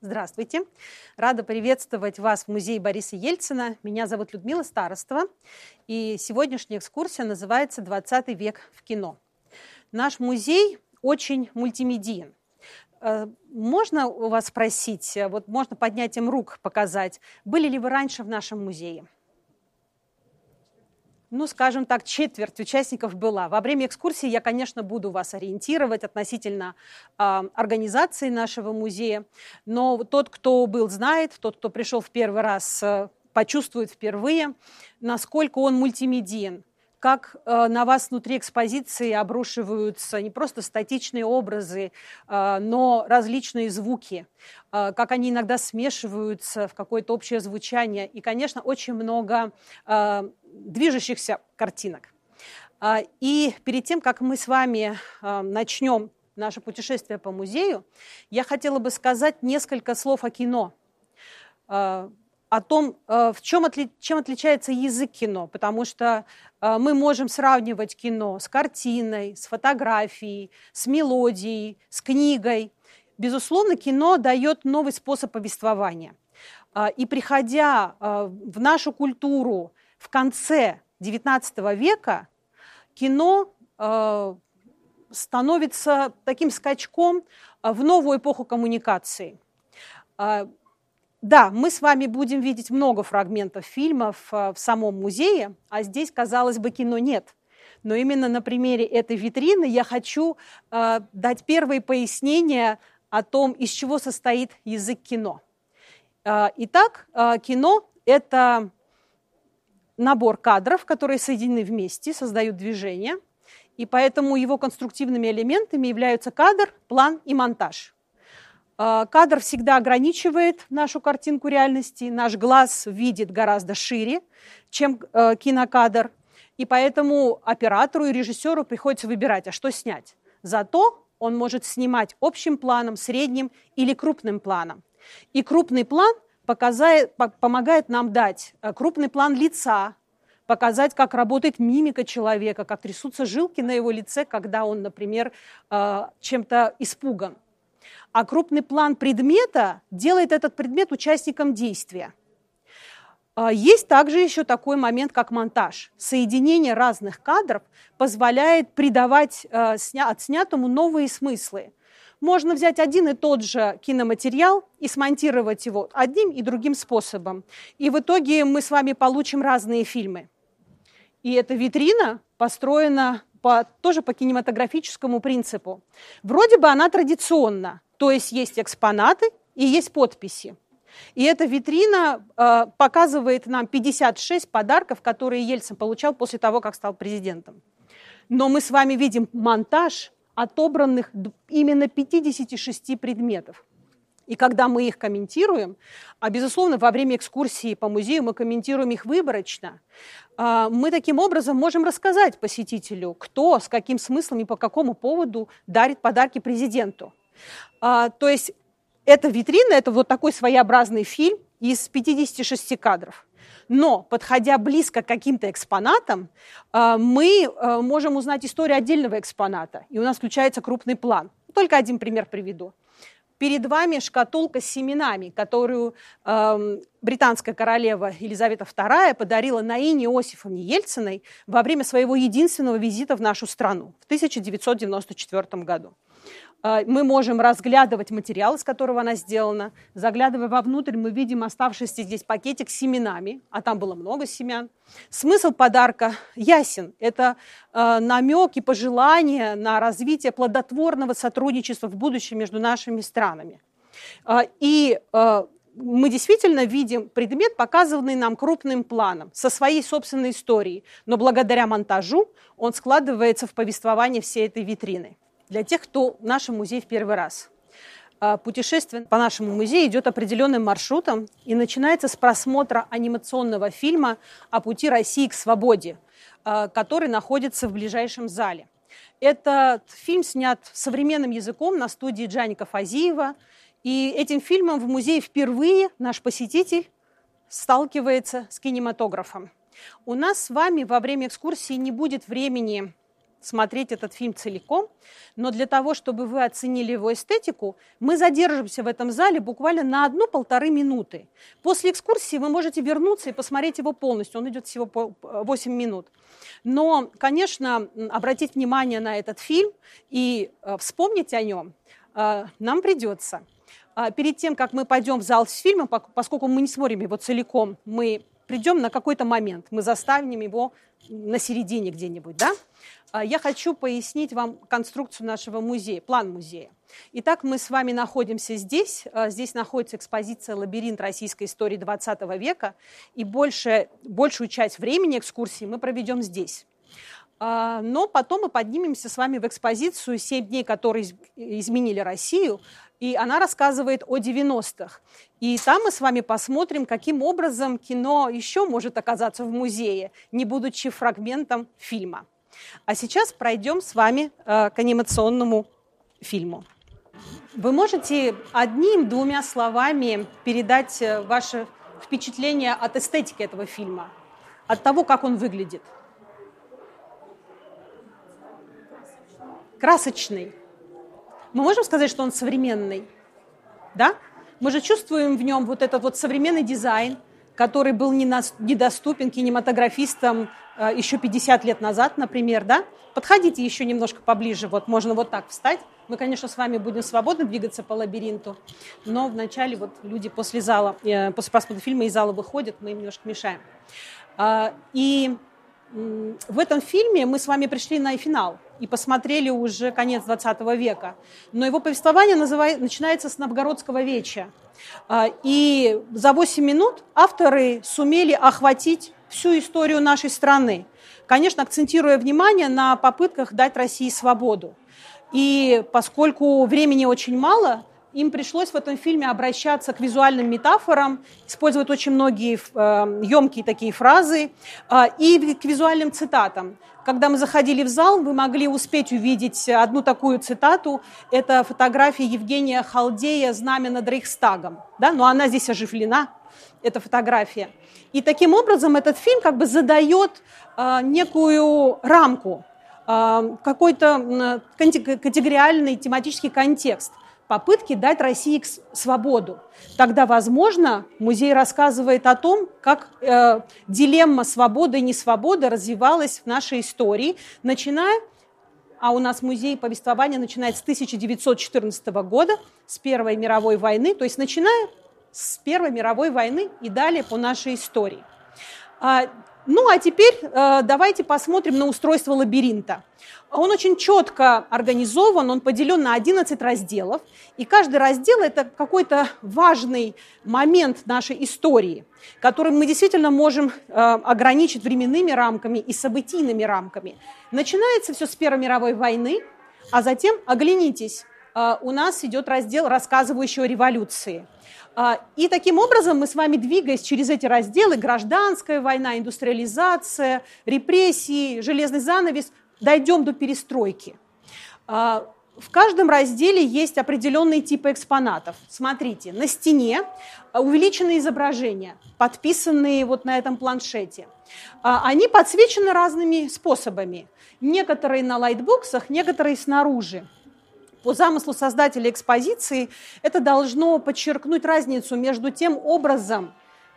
Здравствуйте. Рада приветствовать вас в музее Бориса Ельцина. Меня зовут Людмила Старостова, и сегодняшняя экскурсия называется «20 век в кино». Наш музей очень мультимедиен. Э, можно у вас спросить, э, вот можно поднятием рук показать, были ли вы раньше в нашем музее? Ну, скажем так, четверть участников была. Во время экскурсии я, конечно, буду вас ориентировать относительно э, организации нашего музея, но тот, кто был, знает, тот, кто пришел в первый раз, э, почувствует впервые, насколько он мультимедиен как э, на вас внутри экспозиции обрушиваются не просто статичные образы, э, но различные звуки, э, как они иногда смешиваются в какое-то общее звучание. И, конечно, очень много движущихся картинок. И перед тем, как мы с вами начнем наше путешествие по музею, я хотела бы сказать несколько слов о кино, о том, в чем, отли, чем отличается язык кино, потому что мы можем сравнивать кино с картиной, с фотографией, с мелодией, с книгой. Безусловно, кино дает новый способ повествования. И приходя в нашу культуру, в конце XIX века кино э, становится таким скачком э, в новую эпоху коммуникации. Э, да, мы с вами будем видеть много фрагментов фильмов в самом музее, а здесь, казалось бы, кино нет. Но именно на примере этой витрины я хочу дать первые пояснения о том, из чего состоит язык кино. Итак, кино – это набор кадров, которые соединены вместе, создают движение, и поэтому его конструктивными элементами являются кадр, план и монтаж. А, кадр всегда ограничивает нашу картинку реальности, наш глаз видит гораздо шире, чем э, кинокадр, и поэтому оператору и режиссеру приходится выбирать, а что снять. Зато он может снимать общим планом, средним или крупным планом. И крупный план – показает, помогает нам дать э, крупный план лица, показать, как работает мимика человека, как трясутся жилки на его лице, когда он, например, э, чем-то испуган. А крупный план предмета делает этот предмет участником действия. А, есть также еще такой момент, как монтаж. Соединение разных кадров позволяет придавать э, отснятому новые смыслы можно взять один и тот же киноматериал и смонтировать его одним и другим способом. И в итоге мы с вами получим разные фильмы. И эта витрина построена по, тоже по кинематографическому принципу. Вроде бы она традиционна, то есть есть экспонаты и есть подписи. И эта витрина э, показывает нам 56 подарков, которые Ельцин получал после того, как стал президентом. Но мы с вами видим монтаж отобранных именно 56 предметов. И когда мы их комментируем, а безусловно, во время экскурсии по музею мы комментируем их выборочно, а, мы таким образом можем рассказать посетителю, кто, с каким смыслом и по какому поводу дарит подарки президенту. А, то есть эта витрина – это вот такой своеобразный фильм из 56 кадров. Но, подходя близко к каким-то экспонатам, э, мы можем узнать историю отдельного экспоната, и у нас включается крупный план. Только один пример приведу. Перед вами шкатулка с семенами, которую э, британская королева Елизавета II подарила Наине Иосифовне Ельциной во время своего единственного визита в нашу страну в 1994 году. А, мы можем разглядывать материал, из которого она сделана. Заглядывая вовнутрь, мы видим оставшийся здесь пакетик с семенами, а там было много семян. Смысл подарка ясен. Это э, намек и пожелание на развитие плодотворного сотрудничества в будущем между нашими странами. Э, и мы действительно видим предмет, показанный нам крупным планом, со своей собственной историей, но благодаря монтажу он складывается в повествование всей этой витрины для тех, кто в нашем музее в первый раз. А, путешествие по нашему музею идет определенным маршрутом и начинается с просмотра анимационного фильма о пути России к свободе, а, который находится в ближайшем зале. Этот фильм снят современным языком на студии Джаника Фазиева. И этим фильмом в музее впервые наш посетитель сталкивается с кинематографом. У нас с вами во время экскурсии не будет времени смотреть этот фильм целиком, но для того, чтобы вы оценили его эстетику, мы задержимся в этом зале буквально на одну-полторы минуты. После экскурсии вы можете вернуться и посмотреть его полностью, он идет всего 8 минут. Но, конечно, обратить внимание на этот фильм и э, вспомнить о нем э, нам придется. А перед тем, как мы пойдем в зал с фильмом, поскольку мы не смотрим его целиком, мы придем на какой-то момент, мы заставим его на середине где-нибудь, да? А, я хочу пояснить вам конструкцию нашего музея, план музея. Итак, мы с вами находимся здесь. А, здесь находится экспозиция «Лабиринт российской истории 20 века», и больше, большую часть времени экскурсии мы проведем здесь. А, но потом мы поднимемся с вами в экспозицию «Семь дней, которые изменили Россию», и она рассказывает о 90-х. И там мы с вами посмотрим, каким образом кино еще может оказаться в музее, не будучи фрагментом фильма. А сейчас пройдем с вами э, к анимационному фильму. Вы можете одним-двумя словами передать э, ваше впечатление от эстетики этого фильма, от того, как он выглядит? Красочный. Мы можем сказать, что он современный? Да? Мы же чувствуем в нем вот этот вот современный дизайн, который был недоступен кинематографистам еще 50 лет назад, например, да? Подходите еще немножко поближе, вот можно вот так встать. Мы, конечно, с вами будем свободно двигаться по лабиринту, но вначале вот люди после зала, э, после просмотра фильма из зала выходят, мы им немножко мешаем. А, и в этом фильме мы с вами пришли на финал и посмотрели уже конец 20 века. Но его повествование называет, начинается с новгородского веча. А, и за 8 минут авторы сумели охватить всю историю нашей страны, конечно, акцентируя внимание на попытках дать России свободу. И поскольку времени очень мало, им пришлось в этом фильме обращаться к визуальным метафорам, использовать очень многие э, емкие такие фразы э, и к визуальным цитатам. Когда мы заходили в зал, вы могли успеть увидеть одну такую цитату. Это фотография Евгения Халдея «Знамя над Рейхстагом». Да? Но она здесь оживлена, эта фотография. И таким образом этот фильм как бы задает э, некую рамку, э, какой-то категориальный тематический контекст – попытки дать России свободу. Тогда, возможно, музей рассказывает о том, как э, дилемма свободы и несвободы развивалась в нашей истории, начиная, а у нас музей повествования начинается с 1914 года, с Первой мировой войны, то есть начиная с Первой мировой войны и далее по нашей истории. А, ну а теперь э, давайте посмотрим на устройство лабиринта. Он очень четко организован, он поделен на 11 разделов, и каждый раздел – это какой-то важный момент нашей истории, который мы действительно можем э, ограничить временными рамками и событийными рамками. Начинается все с Первой мировой войны, а затем, оглянитесь, э, у нас идет раздел, рассказывающий о революции – и таким образом мы с вами, двигаясь через эти разделы, гражданская война, индустриализация, репрессии, железный занавес, дойдем до перестройки. А, в каждом разделе есть определенные типы экспонатов. Смотрите, на стене увеличенные изображения, подписанные вот на этом планшете. А, они подсвечены разными способами. Некоторые на лайтбоксах, некоторые снаружи. По замыслу создателя экспозиции это должно подчеркнуть разницу между тем образом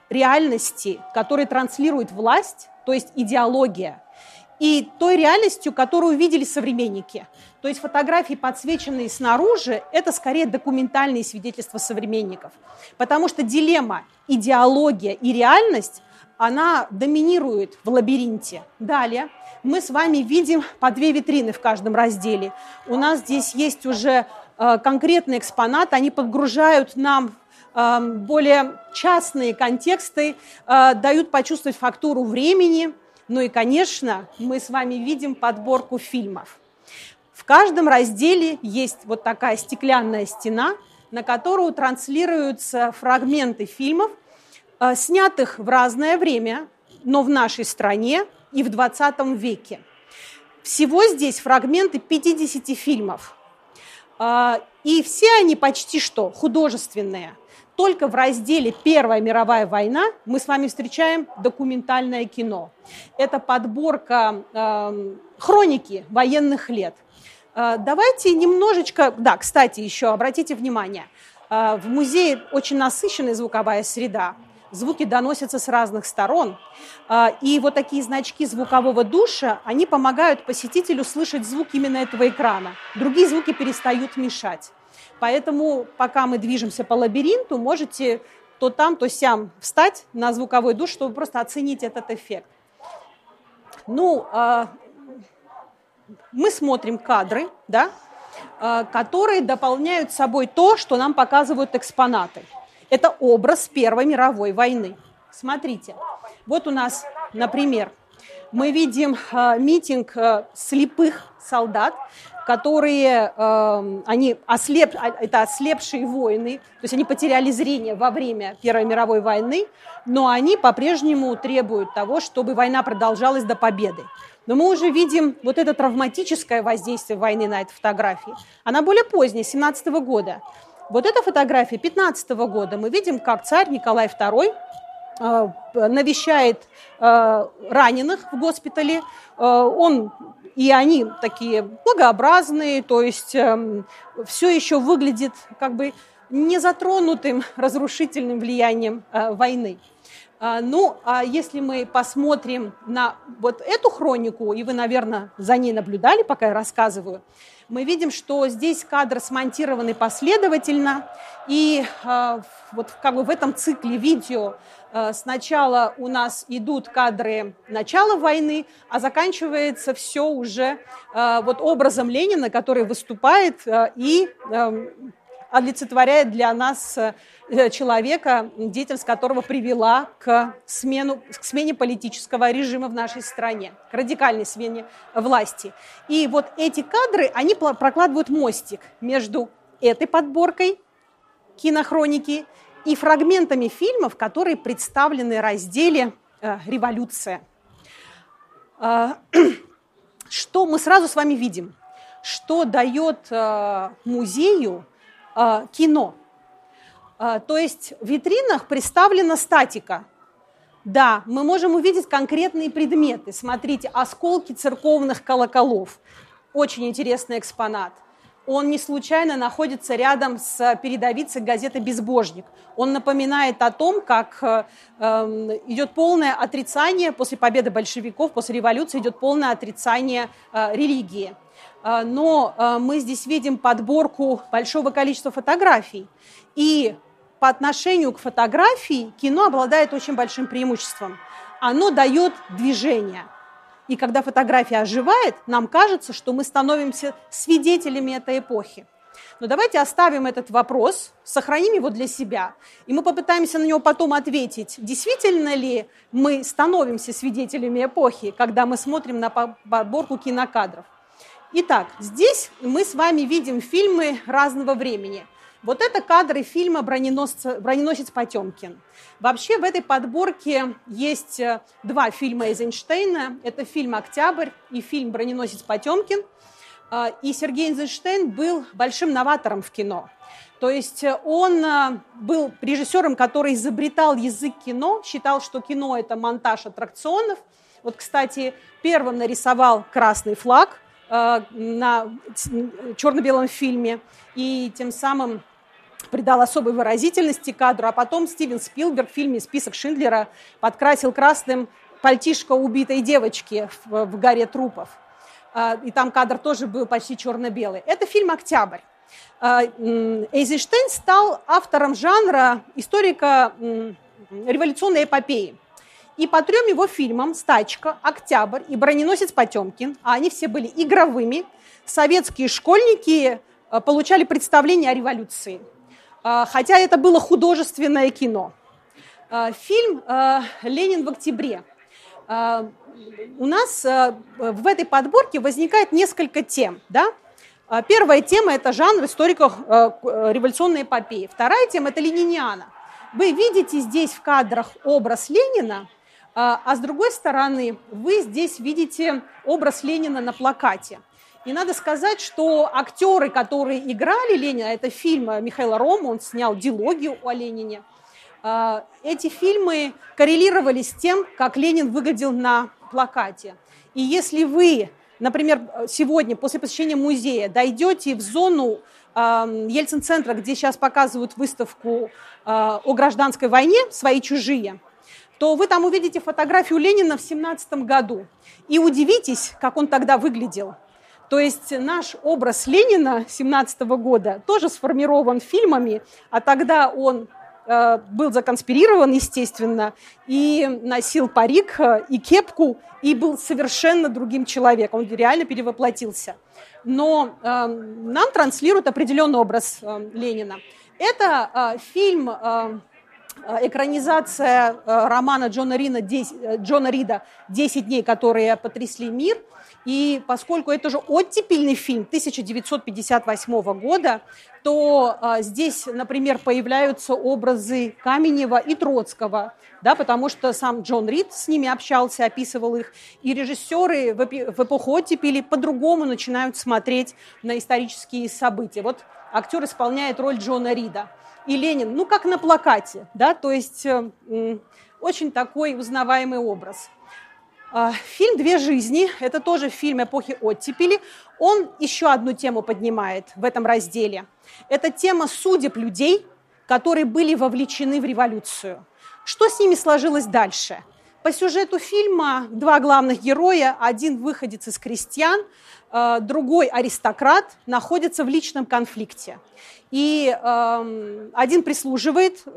реальности, который транслирует власть, то есть идеология, и той реальностью, которую видели современники. То есть фотографии, подсвеченные снаружи, это скорее документальные свидетельства современников. Потому что дилемма идеология и реальность, она доминирует в лабиринте. Далее мы с вами видим по две витрины в каждом разделе. У нас здесь есть уже э, конкретные экспонаты, они подгружают нам э, более частные контексты, э, дают почувствовать фактуру времени, ну и, конечно, мы с вами видим подборку фильмов. В каждом разделе есть вот такая стеклянная стена, на которую транслируются фрагменты фильмов, снятых в разное время, но в нашей стране и в 20 веке. Всего здесь фрагменты 50 фильмов. И все они почти что художественные. Только в разделе «Первая мировая война» мы с вами встречаем документальное кино. Это подборка э, хроники военных лет. Э, давайте немножечко... Да, кстати, еще обратите внимание. Э, в музее очень насыщенная звуковая среда. Звуки доносятся с разных сторон. Э, и вот такие значки звукового душа, они помогают посетителю слышать звук именно этого экрана. Другие звуки перестают мешать. Поэтому, пока мы движемся по лабиринту, можете то там, то сям встать на звуковой душ, чтобы просто оценить этот эффект. Ну, а, мы смотрим кадры, да, а, которые дополняют собой то, что нам показывают экспонаты. Это образ Первой мировой войны. Смотрите, вот у нас, например, мы видим а, митинг слепых солдат, которые, э, они ослеп, а, это ослепшие воины, то есть они потеряли зрение во время Первой мировой войны, но они по-прежнему требуют того, чтобы война продолжалась до победы. Но мы уже видим вот это травматическое воздействие войны на этой фотографии. Она более поздняя, 17 -го года. Вот эта фотография 15 -го года. Мы видим, как царь Николай II э, навещает э, раненых в госпитале. Э, он и они такие благообразные, то есть э, все еще выглядит как бы не затронутым разрушительным влиянием э, войны. А, ну, а если мы посмотрим на вот эту хронику, и вы, наверное, за ней наблюдали, пока я рассказываю, мы видим, что здесь кадры смонтированы последовательно, и э, вот как бы в этом цикле видео Э, сначала у нас идут кадры начала войны, а заканчивается все уже вот образом Ленина, который выступает и олицетворяет для нас человека, деятельность которого привела к, смену, к смене политического режима в нашей стране, к радикальной смене власти. И вот эти кадры, они прокладывают мостик между этой подборкой кинохроники и фрагментами фильмов, которые представлены в разделе э, «Революция». Э, что мы сразу с вами видим? Что дает э, музею кино? То есть в витринах представлена статика. Да, мы можем увидеть конкретные предметы. Смотрите, осколки церковных колоколов. Очень интересный экспонат – он не случайно находится рядом с передовицей газеты «Безбожник». Он напоминает о том, как э, эм, идет полное отрицание после победы большевиков, после революции идет полное отрицание э, религии. Э, но э, мы здесь видим подборку большого количества фотографий. И по отношению к фотографии кино обладает очень большим преимуществом. Оно дает движение – и когда фотография оживает, нам кажется, что мы становимся свидетелями этой эпохи. Но давайте оставим этот вопрос, сохраним его для себя, и мы попытаемся на него потом ответить, действительно ли мы становимся свидетелями эпохи, когда мы смотрим на подборку кинокадров. Итак, здесь мы с вами видим фильмы разного времени. Вот это кадры фильма «Броненосец Потемкин». Вообще в этой подборке есть э, два фильма Эйзенштейна. Это фильм «Октябрь» и фильм «Броненосец Потемкин». А, и Сергей Эйзенштейн был большим новатором в кино. То есть э, он э, был режиссером, который изобретал язык кино, считал, что кино – это монтаж аттракционов. Вот, кстати, первым нарисовал красный флаг на черно-белом фильме, и тем самым придал особой выразительности кадру, а потом Стивен Спилберг в фильме «Список Шиндлера» подкрасил красным пальтишко убитой девочки в, в горе трупов. А, и там кадр тоже был почти черно-белый. Это фильм «Октябрь». А, Эйзенштейн стал автором жанра историка революционной эпопеи. И по трем его фильмам «Стачка», «Октябрь» и «Броненосец Потемкин», а они все были игровыми, советские школьники а, получали представление о революции. А, хотя это было художественное кино. А, фильм «Ленин в октябре». У нас в этой подборке возникает несколько тем. Да? Первая тема – это жанр историко-революционной эпопеи. Вторая тема – это лениниана. Вы видите здесь в кадрах образ Ленина, а с другой стороны вы здесь видите образ Ленина на плакате. И надо сказать, что актеры, которые играли Ленина, это фильм Михаила Рома, он снял дилогию о Ленине. А, эти фильмы коррелировали с тем, как Ленин выглядел на плакате. И если вы, например, сегодня после посещения музея дойдете в зону Ельцин-центра, где сейчас показывают выставку а, о гражданской войне «Свои чужие», то вы там увидите фотографию Ленина в 17 году и удивитесь, как он тогда выглядел. То есть наш образ Ленина 17 года тоже сформирован фильмами, а тогда он э, был законспирирован, естественно, и носил парик э, и кепку, и был совершенно другим человеком. Он реально перевоплотился. Но э, нам транслируют определенный образ э, Ленина. Это э, фильм э, экранизация э, романа Джона, Рина, 10, э, Джона Рида «10 дней, которые потрясли мир». И поскольку это же оттепельный фильм 1958 года, то а, здесь, например, появляются образы Каменева и Троцкого, да, потому что сам Джон Рид с ними общался, описывал их, и режиссеры в, в эпоху оттепели по-другому начинают смотреть на исторические события. Вот актер исполняет роль Джона Рида – и Ленин, ну, как на плакате, да, то есть э, очень такой узнаваемый образ. Э, фильм «Две жизни» – это тоже фильм эпохи оттепели. Он еще одну тему поднимает в этом разделе. Это тема судеб людей, которые были вовлечены в революцию. Что с ними сложилось дальше? По сюжету фильма два главных героя, один выходец из крестьян, э, другой аристократ, находятся в личном конфликте. И э, один прислуживает э,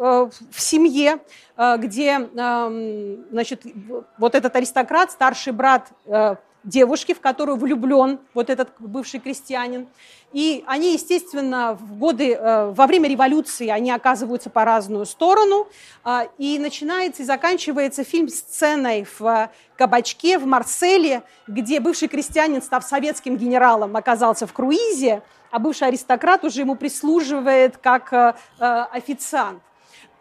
в семье, э, где э, значит, вот этот аристократ, старший брат э, девушки, в которую влюблен вот этот бывший крестьянин. И они, естественно, в годы, э, во время революции они оказываются по разную сторону. Э, и начинается и заканчивается фильм сценой в кабачке в Марселе, где бывший крестьянин, став советским генералом, оказался в круизе, а бывший аристократ уже ему прислуживает как э, официант.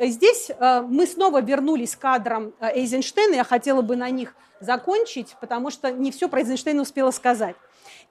Здесь мы снова вернулись к кадрам Эйзенштейна, я хотела бы на них закончить, потому что не все про Эйзенштейна успела сказать.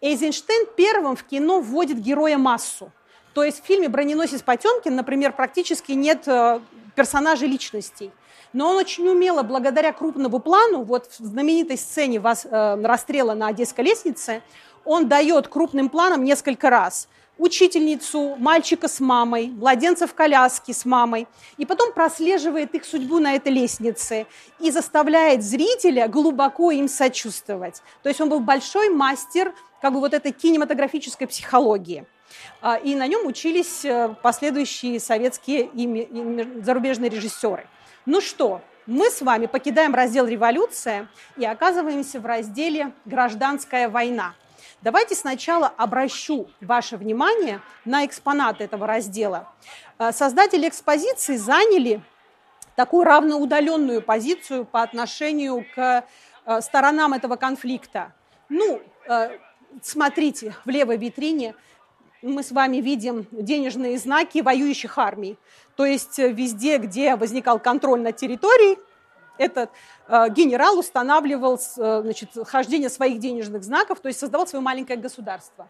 Эйзенштейн первым в кино вводит героя массу. То есть в фильме «Броненосец Потемкин», например, практически нет э, персонажей личностей. Но он очень умело, благодаря крупному плану, вот в знаменитой сцене вас, э, расстрела на Одесской лестнице, он дает крупным планом несколько раз – учительницу, мальчика с мамой, младенца в коляске с мамой, и потом прослеживает их судьбу на этой лестнице и заставляет зрителя глубоко им сочувствовать. То есть он был большой мастер как бы вот этой кинематографической психологии. А, и на нем учились э, последующие советские и зарубежные режиссеры. Ну что, мы с вами покидаем раздел «Революция» и оказываемся в разделе «Гражданская война». Давайте сначала обращу ваше внимание на экспонаты этого раздела. Э, создатели экспозиции заняли такую равноудаленную позицию по отношению к э, сторонам этого конфликта. Ну, э, смотрите, в левой витрине мы с вами видим денежные знаки воюющих армий. То есть везде, где возникал контроль над территорией, этот э, генерал устанавливал э, значит, хождение своих денежных знаков, то есть создавал свое маленькое государство.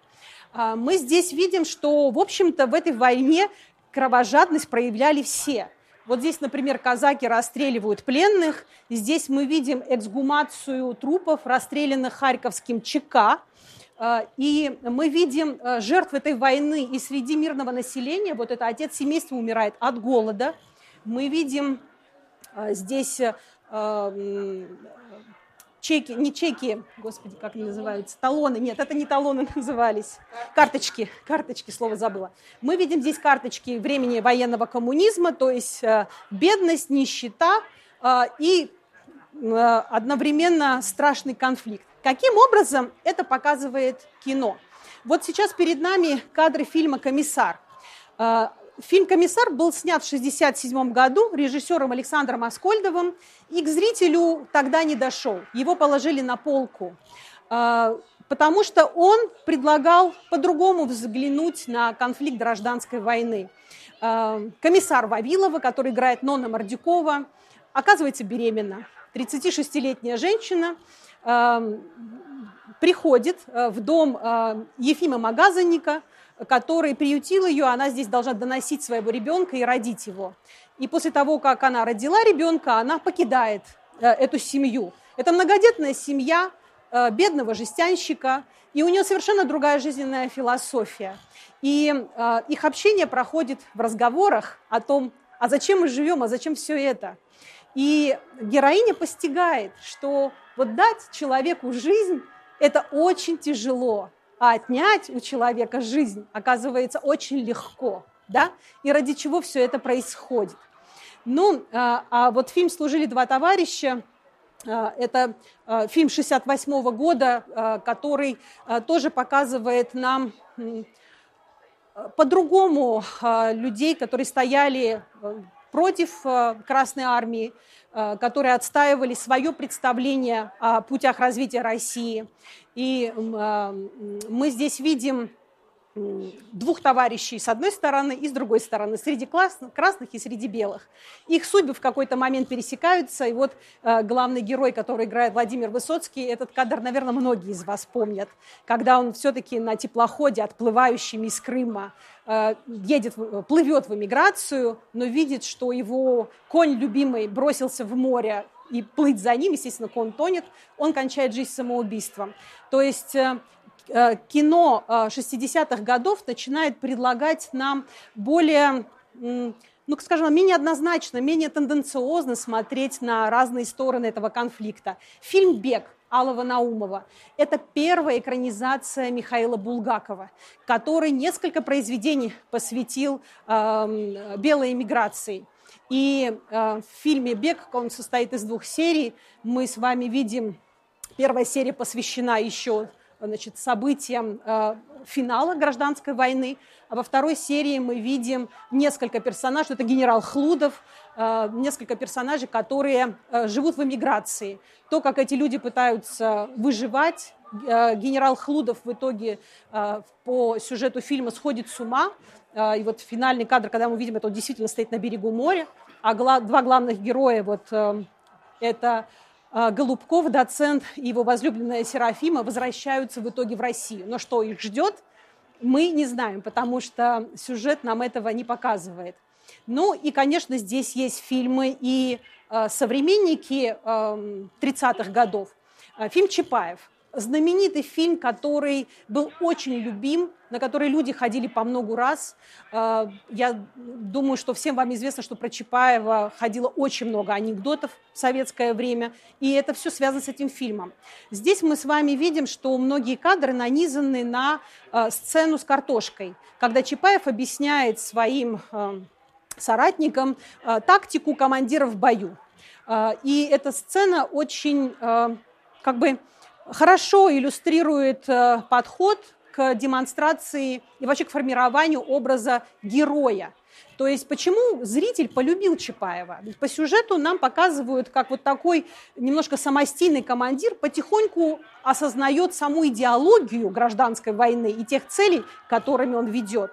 Э, мы здесь видим, что, в общем-то, в этой войне кровожадность проявляли все. Вот здесь, например, казаки расстреливают пленных. Здесь мы видим эксгумацию трупов, расстрелянных Харьковским ЧК. Э, и мы видим жертв этой войны и среди мирного населения. Вот это отец семейства умирает от голода. Мы видим здесь чеки, не чеки, господи, как они называются, талоны, нет, это не талоны назывались, карточки, карточки, слово забыла. Мы видим здесь карточки времени военного коммунизма, то есть э, бедность, нищета э, и э, одновременно страшный конфликт. Каким образом это показывает кино? Вот сейчас перед нами кадры фильма «Комиссар». Фильм «Комиссар» был снят в 1967 году режиссером Александром Аскольдовым и к зрителю тогда не дошел. Его положили на полку, а, потому что он предлагал по-другому взглянуть на конфликт гражданской войны. А, комиссар Вавилова, который играет Нонна Мордюкова, оказывается беременна. 36-летняя женщина, а, приходит в дом Ефима Магазанника, который приютил ее, она здесь должна доносить своего ребенка и родить его. И после того, как она родила ребенка, она покидает эту семью. Это многодетная семья бедного жестянщика, и у нее совершенно другая жизненная философия. И э, их общение проходит в разговорах о том, а зачем мы живем, а зачем все это. И героиня постигает, что вот дать человеку жизнь – это очень тяжело, а отнять у человека жизнь оказывается очень легко. Да? И ради чего все это происходит. Ну, а, а вот фильм «Служили два товарища» А, это а, фильм 68 года, а, который тоже показывает нам по-другому людей, которые стояли против Красной Армии, которые отстаивали свое представление о путях развития России. И мы здесь видим двух товарищей с одной стороны и с другой стороны, среди красных и среди белых. Их судьбы в какой-то момент пересекаются, и вот э, главный герой, который играет Владимир Высоцкий, этот кадр, наверное, многие из вас помнят, когда он все-таки на теплоходе, отплывающем из Крыма, э, едет, плывет в эмиграцию, но видит, что его конь любимый бросился в море, и плыть за ним, естественно, конь тонет, он кончает жизнь самоубийством. То есть Э, кино 60-х э, годов начинает предлагать нам более ну, скажем, менее однозначно, менее тенденциозно смотреть на разные стороны этого конфликта. Фильм «Бег» Алова Наумова – это первая экранизация Михаила Булгакова, который несколько произведений посвятил э, белой эмиграции. И э, в фильме «Бег», он состоит из двух серий, мы с вами видим, первая серия посвящена еще значит, событиям э, финала гражданской войны. А во второй серии мы видим несколько персонажей. Это генерал Хлудов, э, несколько персонажей, которые э, живут в эмиграции. То, как эти люди пытаются выживать. Генерал Хлудов в итоге по сюжету фильма сходит с ума. И вот финальный кадр, когда мы видим, это он действительно стоит на берегу моря. А два главных героя вот, это Голубков, доцент и его возлюбленная Серафима возвращаются в итоге в Россию. Но что их ждет, мы не знаем, потому что сюжет нам этого не показывает. Ну и, конечно, здесь есть фильмы и э, современники э, 30-х годов. Фильм Чапаев знаменитый фильм, который был очень любим, на который люди ходили по многу раз. А, я думаю, что всем вам известно, что про Чапаева ходило очень много анекдотов в советское время, и это все связано с этим фильмом. Здесь мы с вами видим, что многие кадры нанизаны на а, сцену с картошкой, когда Чапаев объясняет своим а, соратникам тактику командира в бою. И эта сцена очень как бы хорошо иллюстрирует э, подход к демонстрации и вообще к формированию образа героя. То есть почему зритель полюбил Чапаева? Ведь по сюжету нам показывают, как вот такой немножко самостийный командир потихоньку осознает саму идеологию гражданской войны и тех целей, которыми он ведет.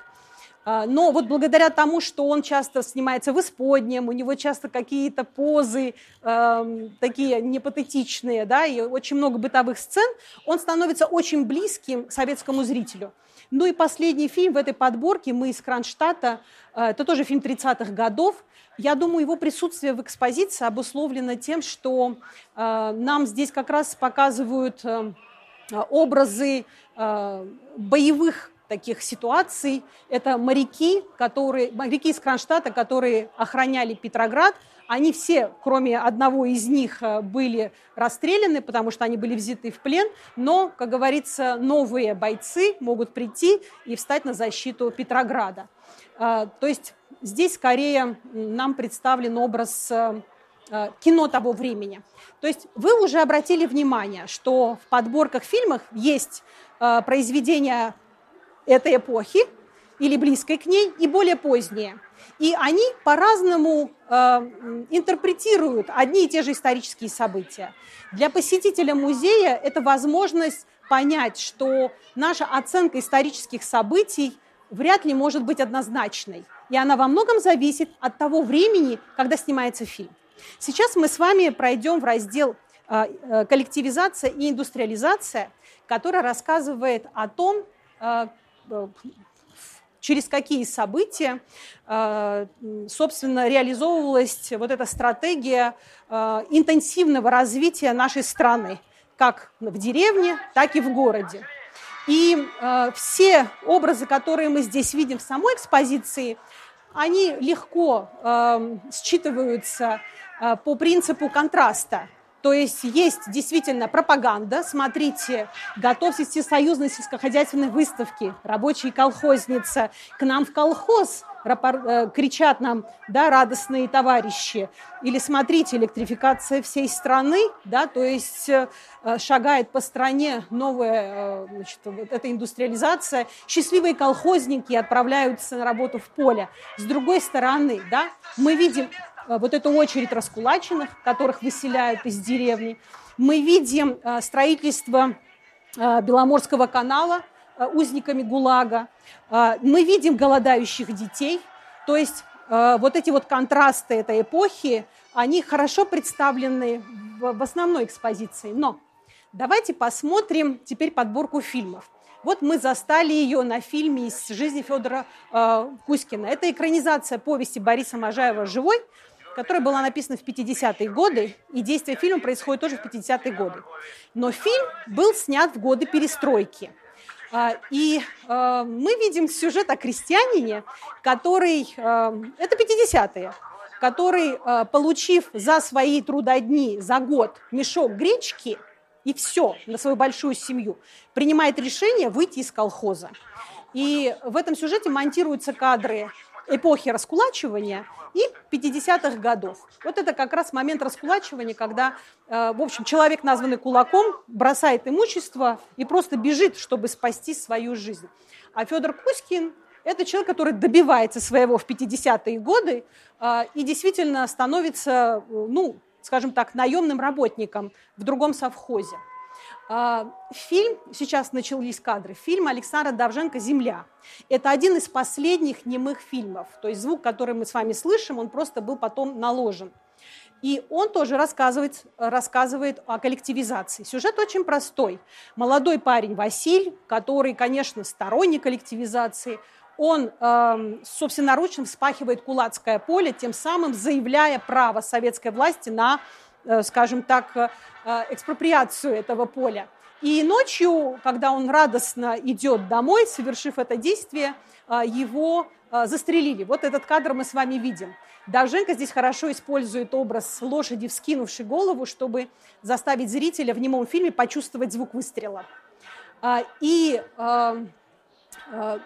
А, но вот благодаря тому, что он часто снимается в исподнем, у него часто какие-то позы э, такие непатетичные, да, и очень много бытовых сцен, он становится очень близким советскому зрителю. Ну и последний фильм в этой подборке «Мы из Кронштадта», э, это тоже фильм 30-х годов. Я думаю, его присутствие в экспозиции обусловлено тем, что э, нам здесь как раз показывают э, образы э, боевых таких ситуаций. Это моряки, которые, моряки из Кронштадта, которые охраняли Петроград. Они все, кроме одного из них, э, были расстреляны, потому что они были взяты в плен. Но, как говорится, новые бойцы могут прийти и встать на защиту Петрограда. Э, то есть здесь скорее нам представлен образ э, кино того времени. То есть вы уже обратили внимание, что в подборках фильмов есть произведения этой эпохи или близкой к ней, и более поздние. И они по-разному э, интерпретируют одни и те же исторические события. Для посетителя музея это возможность понять, что наша оценка исторических событий вряд ли может быть однозначной. И она во многом зависит от того времени, когда снимается фильм. Сейчас мы с вами пройдем в раздел коллективизация и индустриализация, которая рассказывает о том, через какие события, собственно, реализовывалась вот эта стратегия интенсивного развития нашей страны, как в деревне, так и в городе. И э, все образы, которые мы здесь видим в самой экспозиции, они легко э, считываются э, по принципу контраста. То есть есть действительно пропаганда. Смотрите, готовьтесь всесоюзной сельскохозяйственной выставки, рабочие колхозница, к нам в колхоз Э, кричат нам, да, радостные товарищи, или смотрите, электрификация всей страны, да, то есть э, шагает по стране новая, э, значит, вот эта индустриализация, счастливые колхозники отправляются на работу в поле. С другой стороны, да, мы видим вот эту очередь раскулаченных, которых выселяют из деревни, мы видим строительство Беломорского канала, узниками ГУЛАГа. Мы видим голодающих детей, то есть вот эти вот контрасты этой эпохи, они хорошо представлены в основной экспозиции. Но давайте посмотрим теперь подборку фильмов. Вот мы застали ее на фильме из жизни Федора э, Кузькина. Это экранизация повести Бориса Можаева «Живой», которая была написана в 50-е годы, и действие фильма происходит тоже в 50-е годы. Но фильм был снят в годы перестройки – а, и а, мы видим сюжет о крестьянине, который, а, это 50-е, который, получив за свои трудодни за год мешок гречки и все на свою большую семью, принимает решение выйти из колхоза. И в этом сюжете монтируются кадры эпохи раскулачивания и 50-х годов. Вот это как раз момент раскулачивания, когда, э, в общем, человек, названный кулаком, бросает имущество и просто бежит, чтобы спасти свою жизнь. А Федор Кузькин – это человек, который добивается своего в 50-е годы э, и действительно становится, э, ну, скажем так, наемным работником в другом совхозе. А, фильм, сейчас начались кадры, фильм Александра Давженко «Земля». Это один из последних немых фильмов. То есть звук, который мы с вами слышим, он просто был потом наложен. И он тоже рассказывает, рассказывает о коллективизации. Сюжет очень простой. Молодой парень Василь, который, конечно, сторонник коллективизации, он э, собственноручно вспахивает кулацкое поле, тем самым заявляя право советской власти на скажем так, э, экспроприацию этого поля. И ночью, когда он радостно идет домой, совершив это действие, э, его застрелили. Вот этот кадр мы с вами видим. Давженко здесь хорошо использует образ лошади, вскинувшей голову, чтобы заставить зрителя в немом фильме почувствовать звук выстрела. И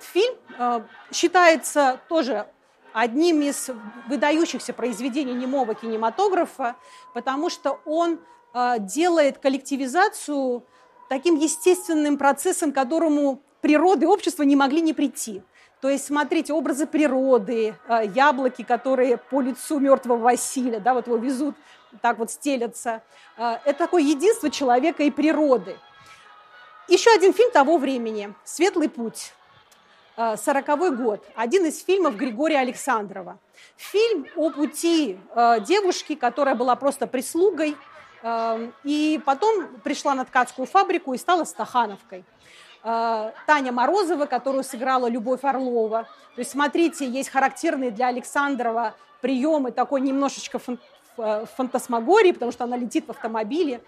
фильм считается тоже одним из выдающихся произведений немого кинематографа, потому что он э, делает коллективизацию таким естественным процессом, к которому природа и общество не могли не прийти. То есть, смотрите, образы природы, э, яблоки, которые по лицу мертвого Василия, да, вот его везут, так вот стелятся. Э, это такое единство человека и природы. Еще один фильм того времени «Светлый путь». 40 год, один из фильмов Григория Александрова. Фильм о пути э, девушки, которая была просто прислугой, э, и потом пришла на ткацкую фабрику и стала стахановкой. Э, Таня Морозова, которую сыграла Любовь Орлова. То есть, смотрите, есть характерные для Александрова приемы такой немножечко фан фантасмагории, потому что она летит в автомобиле.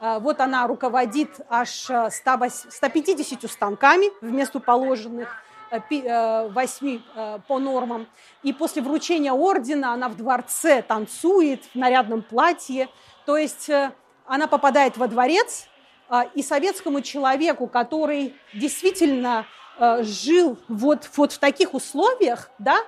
Вот она руководит аж 150 станками вместо положенных – Э, э, восьми э, по нормам. И после вручения ордена она в дворце танцует в нарядном платье. То есть она попадает во дворец, и советскому человеку, который действительно жил вот, вот в таких условиях, да,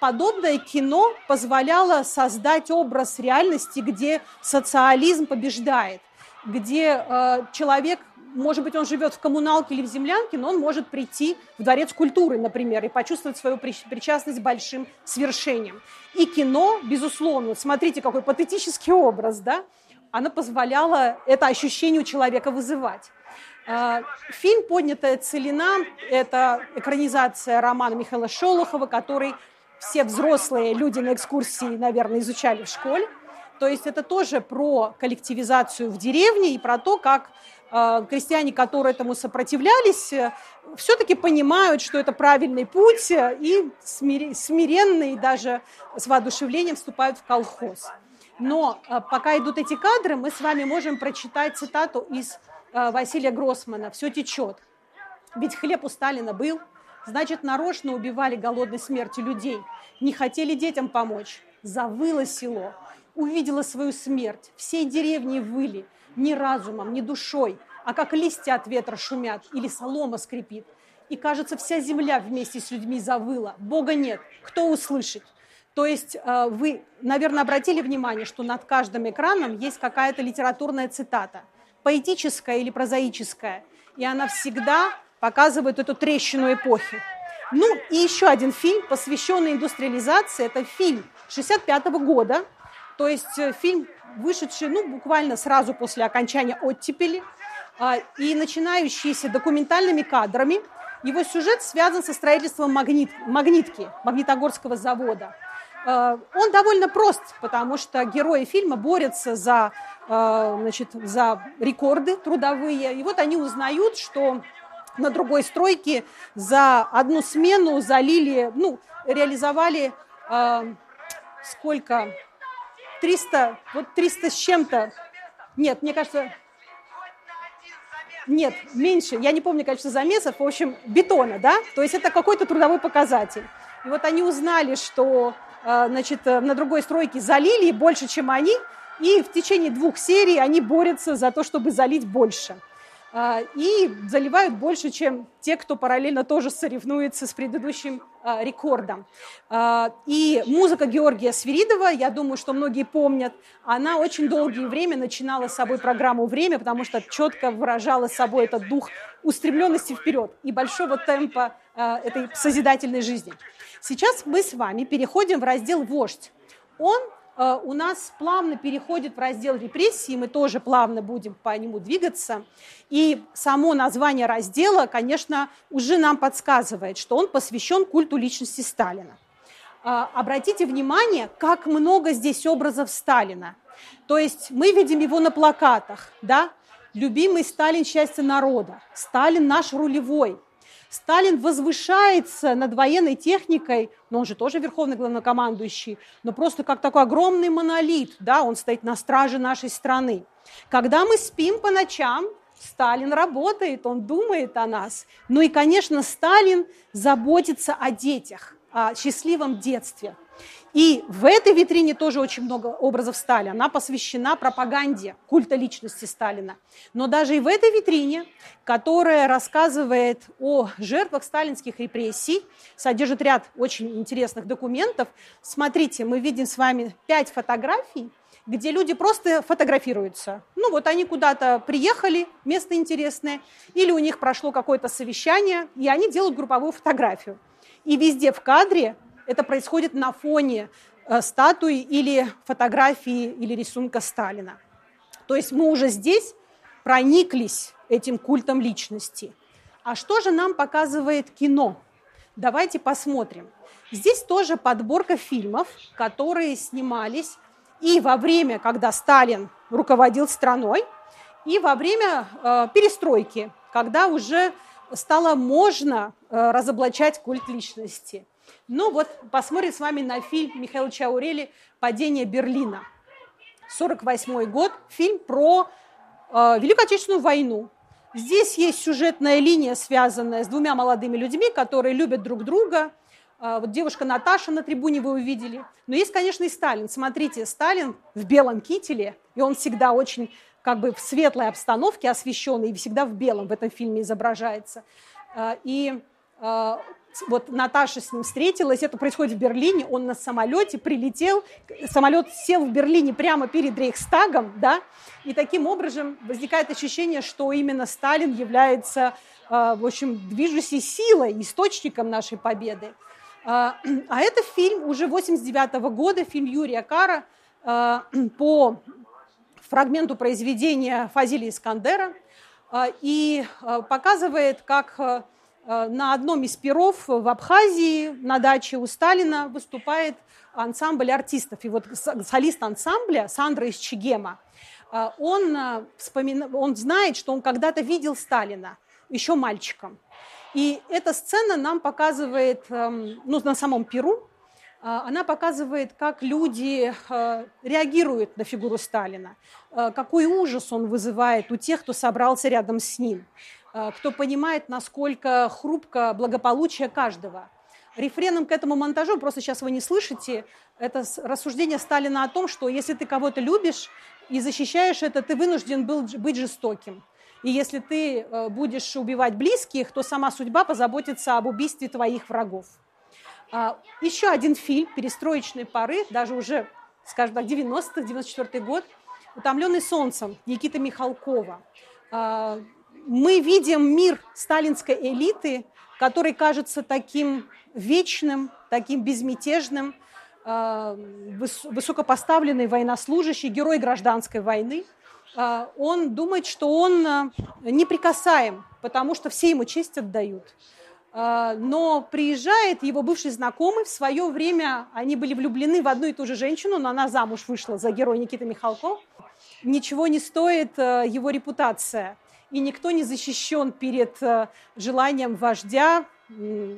подобное кино позволяло создать образ реальности, где социализм побеждает, где человек может быть, он живет в коммуналке или в землянке, но он может прийти в дворец культуры, например, и почувствовать свою причастность к большим свершениям. И кино, безусловно, смотрите, какой патетический образ, да, она позволяла это ощущение у человека вызывать. А, фильм «Поднятая целина» – это экранизация романа Михаила Шолохова, который все взрослые люди на экскурсии, наверное, изучали в школе. То есть это тоже про коллективизацию в деревне и про то, как крестьяне, которые этому сопротивлялись, э, все-таки понимают, что это правильный путь э, и смиренно и даже с воодушевлением вступают в колхоз. Но пока идут эти кадры, мы с вами можем прочитать цитату из Василия Гроссмана «Все течет». Ведь хлеб у Сталина был, значит, нарочно убивали голодной смертью людей, не хотели детям помочь. Завыло село, увидела свою смерть. Всей деревни выли, ни разумом, ни душой, а как листья от ветра шумят или солома скрипит. И, кажется, вся земля вместе с людьми завыла. Бога нет, кто услышит? То есть э, вы, наверное, обратили внимание, что над каждым экраном есть какая-то литературная цитата, поэтическая или прозаическая, и она всегда показывает эту трещину эпохи. Ну и еще один фильм, посвященный индустриализации, это фильм 65 года, то есть э, фильм, вышедший ну, буквально сразу после окончания оттепели а, и начинающийся документальными кадрами. Его сюжет связан со строительством магнит, магнитки, Магнитогорского завода. А, он довольно прост, потому что герои фильма борются за, а, значит, за рекорды трудовые. И вот они узнают, что на другой стройке за одну смену залили, ну, реализовали сколько, 300, вот 300 с чем-то. Нет, мне кажется, нет, меньше, я не помню количество замесов, в общем, бетона, да, то есть это какой-то трудовой показатель. И вот они узнали, что, э, значит, э, на другой стройке залили больше, чем они, и в течение двух серий они борются за то, чтобы залить больше. А, и заливают больше, чем те, кто параллельно тоже соревнуется с предыдущим а, рекордом. А, и музыка Георгия Свиридова, я думаю, что многие помнят, она очень долгое время начинала с собой программу «Время», потому что четко выражала собой этот дух устремленности вперед и большого темпа этой созидательной жизни. Сейчас мы с вами переходим в раздел «Вождь». Он у нас плавно переходит в раздел репрессии, мы тоже плавно будем по нему двигаться. И само название раздела, конечно, уже нам подсказывает, что он посвящен культу личности Сталина. Э, обратите внимание, как много здесь образов Сталина. То есть мы видим его на плакатах, да? Любимый Сталин счастье народа, Сталин наш рулевой – Сталин возвышается над военной техникой, но он же тоже верховный главнокомандующий, но просто как такой огромный монолит, да, он стоит на страже нашей страны. Когда мы спим по ночам, Сталин работает, он думает о нас. Ну и, конечно, Сталин заботится о детях, о счастливом детстве. И в этой витрине тоже очень много образов Сталина. Она посвящена пропаганде культа личности Сталина. Но даже и в этой витрине, которая рассказывает о жертвах сталинских репрессий, содержит ряд очень интересных документов. Смотрите, мы видим с вами пять фотографий, где люди просто фотографируются. Ну вот они куда-то приехали, место интересное, или у них прошло какое-то совещание, и они делают групповую фотографию. И везде в кадре это происходит на фоне э, статуи или фотографии или рисунка Сталина. То есть мы уже здесь прониклись этим культом личности. А что же нам показывает кино? Давайте посмотрим. Здесь тоже подборка фильмов, которые снимались и во время, когда Сталин руководил страной, и во время э, перестройки, когда уже стало можно э, разоблачать культ личности. Ну вот посмотрим с вами на фильм Михаила Чаурели «Падение Берлина». 48 год, фильм про э, Великую Отечественную войну. Здесь есть сюжетная линия, связанная с двумя молодыми людьми, которые любят друг друга. Э, вот девушка Наташа на трибуне вы увидели. Но есть, конечно, и Сталин. Смотрите, Сталин в белом кителе, и он всегда очень как бы в светлой обстановке освещенный, и всегда в белом в этом фильме изображается. Э, и э, вот Наташа с ним встретилась, это происходит в Берлине, он на самолете прилетел, самолет сел в Берлине прямо перед Рейхстагом, да, и таким образом возникает ощущение, что именно Сталин является, э, в общем, движущей силой, источником нашей победы. Э, а это фильм уже 89 -го года, фильм Юрия Кара э, по фрагменту произведения Фазилия Искандера, и показывает, как на одном из перов в Абхазии на даче у Сталина выступает ансамбль артистов. И вот солист ансамбля Сандра из Чигема, он, вспомина... он знает, что он когда-то видел Сталина еще мальчиком. И эта сцена нам показывает, эм, ну, на самом Перу, она показывает, как люди э, реагируют на фигуру Сталина, э, какой ужас он вызывает у тех, кто собрался рядом с ним, э, кто понимает, насколько хрупко благополучие каждого. Рефреном к этому монтажу, просто сейчас вы не слышите, это рассуждение Сталина о том, что если ты кого-то любишь и защищаешь это, ты вынужден был быть жестоким. И если ты э, будешь убивать близких, то сама судьба позаботится об убийстве твоих врагов. А, еще один фильм «Перестроечные поры», даже уже, скажем так, 90-х, 94 год, «Утомленный солнцем» Никита Михалкова. Мы видим мир сталинской элиты, который кажется таким вечным, таким безмятежным, а, высокопоставленный военнослужащий, герой гражданской войны – а, он думает, что он а, неприкасаем, потому что все ему честь отдают. Но приезжает его бывший знакомый, в свое время они были влюблены в одну и ту же женщину, но она замуж вышла за героя Никиты Михалков. Ничего не стоит его репутация, и никто не защищен перед желанием вождя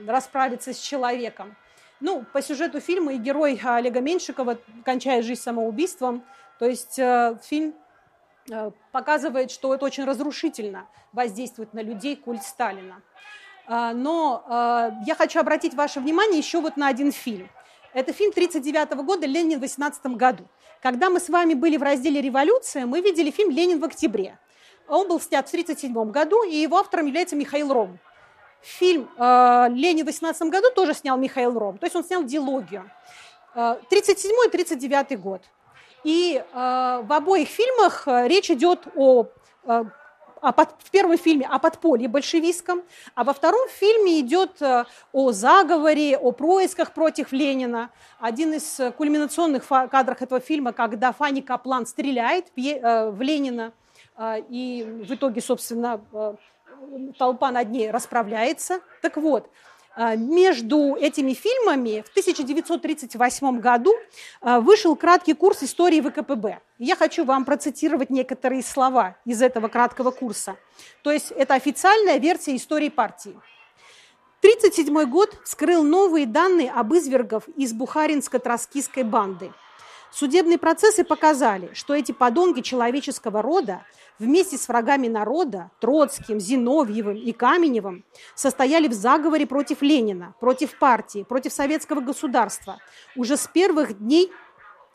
расправиться с человеком. Ну, по сюжету фильма и герой Олега Меньшикова кончает жизнь самоубийством. То есть фильм Э, показывает, что это очень разрушительно воздействует на людей культ Сталина. Но э, я хочу обратить ваше внимание еще вот на один фильм. Это фильм 1939 года «Ленин в 18 году». Когда мы с вами были в разделе «Революция», мы видели фильм «Ленин в октябре». Он был снят в 1937 году, и его автором является Михаил Ром. Фильм э, «Ленин в 18 году» тоже снял Михаил Ром, то есть он снял диалогию. 1937-1939 год. И э, в обоих фильмах э, речь идет о, о под, в первом фильме о подполье большевистском, а во втором фильме идет о заговоре, о происках против Ленина. Один из кульминационных кадров этого фильма, когда Фанни Каплан стреляет в, Ленина, и в итоге, собственно, э, толпа над ней расправляется. Так вот, а, между этими фильмами в 1938 году а, вышел краткий курс истории ВКПБ. Я хочу вам процитировать некоторые слова из этого краткого курса. То есть это официальная версия истории партии. 1937 год вскрыл новые данные об извергов из Бухаринско-Троцкистской банды. Судебные процессы показали, что эти подонки человеческого рода вместе с врагами народа, Троцким, Зиновьевым и Каменевым, состояли в заговоре против Ленина, против партии, против советского государства уже с первых дней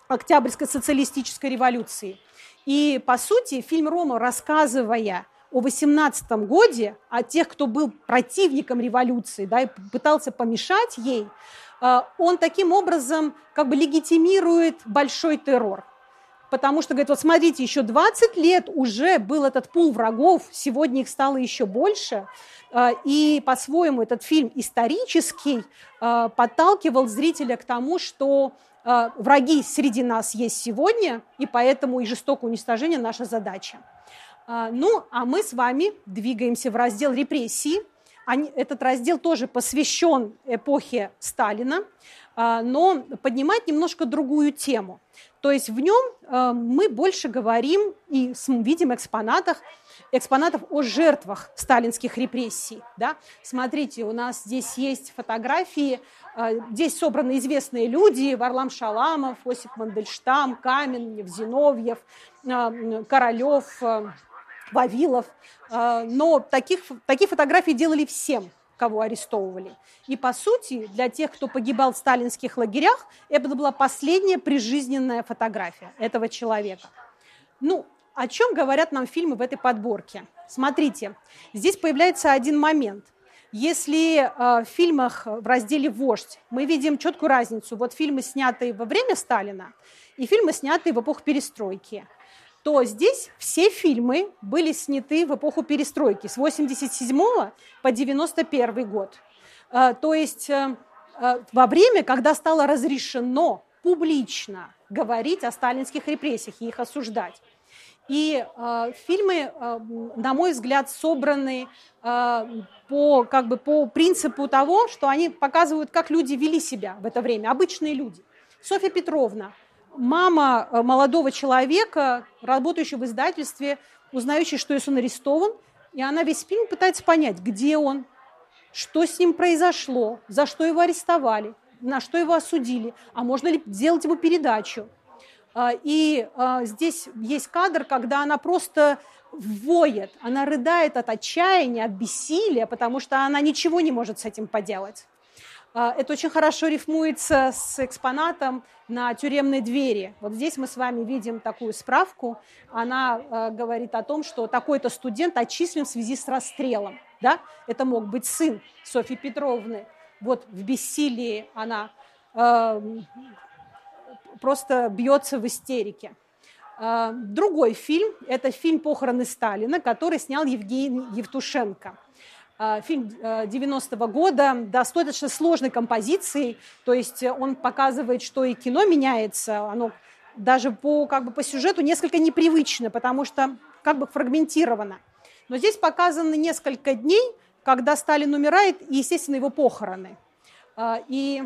Октябрьской социалистической революции. И, по сути, фильм Рома, рассказывая о 18 годе, о тех, кто был противником революции да, и пытался помешать ей, он таким образом как бы легитимирует большой террор – потому что, говорит, вот смотрите, еще 20 лет уже был этот пул врагов, сегодня их стало еще больше, а, и по-своему этот фильм исторический а, подталкивал зрителя к тому, что а, враги среди нас есть сегодня, и поэтому и жестокое уничтожение наша задача. Ну, а мы с вами двигаемся в раздел репрессии. Этот раздел тоже посвящен эпохе Сталина, но поднимает немножко другую тему – то есть в нем э, мы больше говорим и видим экспонатах, экспонатов о жертвах сталинских репрессий. Да? Смотрите, у нас здесь есть фотографии, э, здесь собраны известные люди, Варлам Шаламов, Осип Мандельштам, Каменев, Зиновьев, Королев, Вавилов. Э, но таких, такие фотографии делали всем кого арестовывали. И, по сути, для тех, кто погибал в сталинских лагерях, это была последняя прижизненная фотография этого человека. Ну, о чем говорят нам фильмы в этой подборке? Смотрите, здесь появляется один момент. Если э, в фильмах в разделе «Вождь» мы видим четкую разницу, вот фильмы, снятые во время Сталина, и фильмы, снятые в эпоху перестройки – то здесь все фильмы были сняты в эпоху перестройки с 87 по 91 год. Э, то есть э, э, во время, когда стало разрешено публично говорить о сталинских репрессиях и их осуждать. И э, фильмы, э, на мой взгляд, собраны э, по, как бы, по принципу того, что они показывают, как люди вели себя в это время, обычные люди. Софья Петровна, мама э, молодого человека, работающего в издательстве, узнающий, что он арестован, и она весь фильм пытается понять, где он, что с ним произошло, за что его арестовали, на что его осудили, а можно ли сделать ему передачу. А, и а, здесь есть кадр, когда она просто воет, она рыдает от отчаяния, от бессилия, потому что она ничего не может с этим поделать. А, это очень хорошо рифмуется с экспонатом на тюремной двери. Вот здесь мы с вами видим такую справку. Она говорит о том, что такой-то студент отчислен в связи с расстрелом. Да? Это мог быть сын Софьи Петровны вот в бессилии она э, просто бьется в истерике. Другой фильм – это фильм «Похороны Сталина», который снял Евгений Евтушенко. Э, фильм 90-го э, года, достаточно сложной композицией, то есть он показывает, что и кино меняется, оно даже по, как бы по сюжету несколько непривычно, потому что как бы фрагментировано. Но здесь показаны несколько дней – когда Сталин умирает, и, естественно, его похороны. И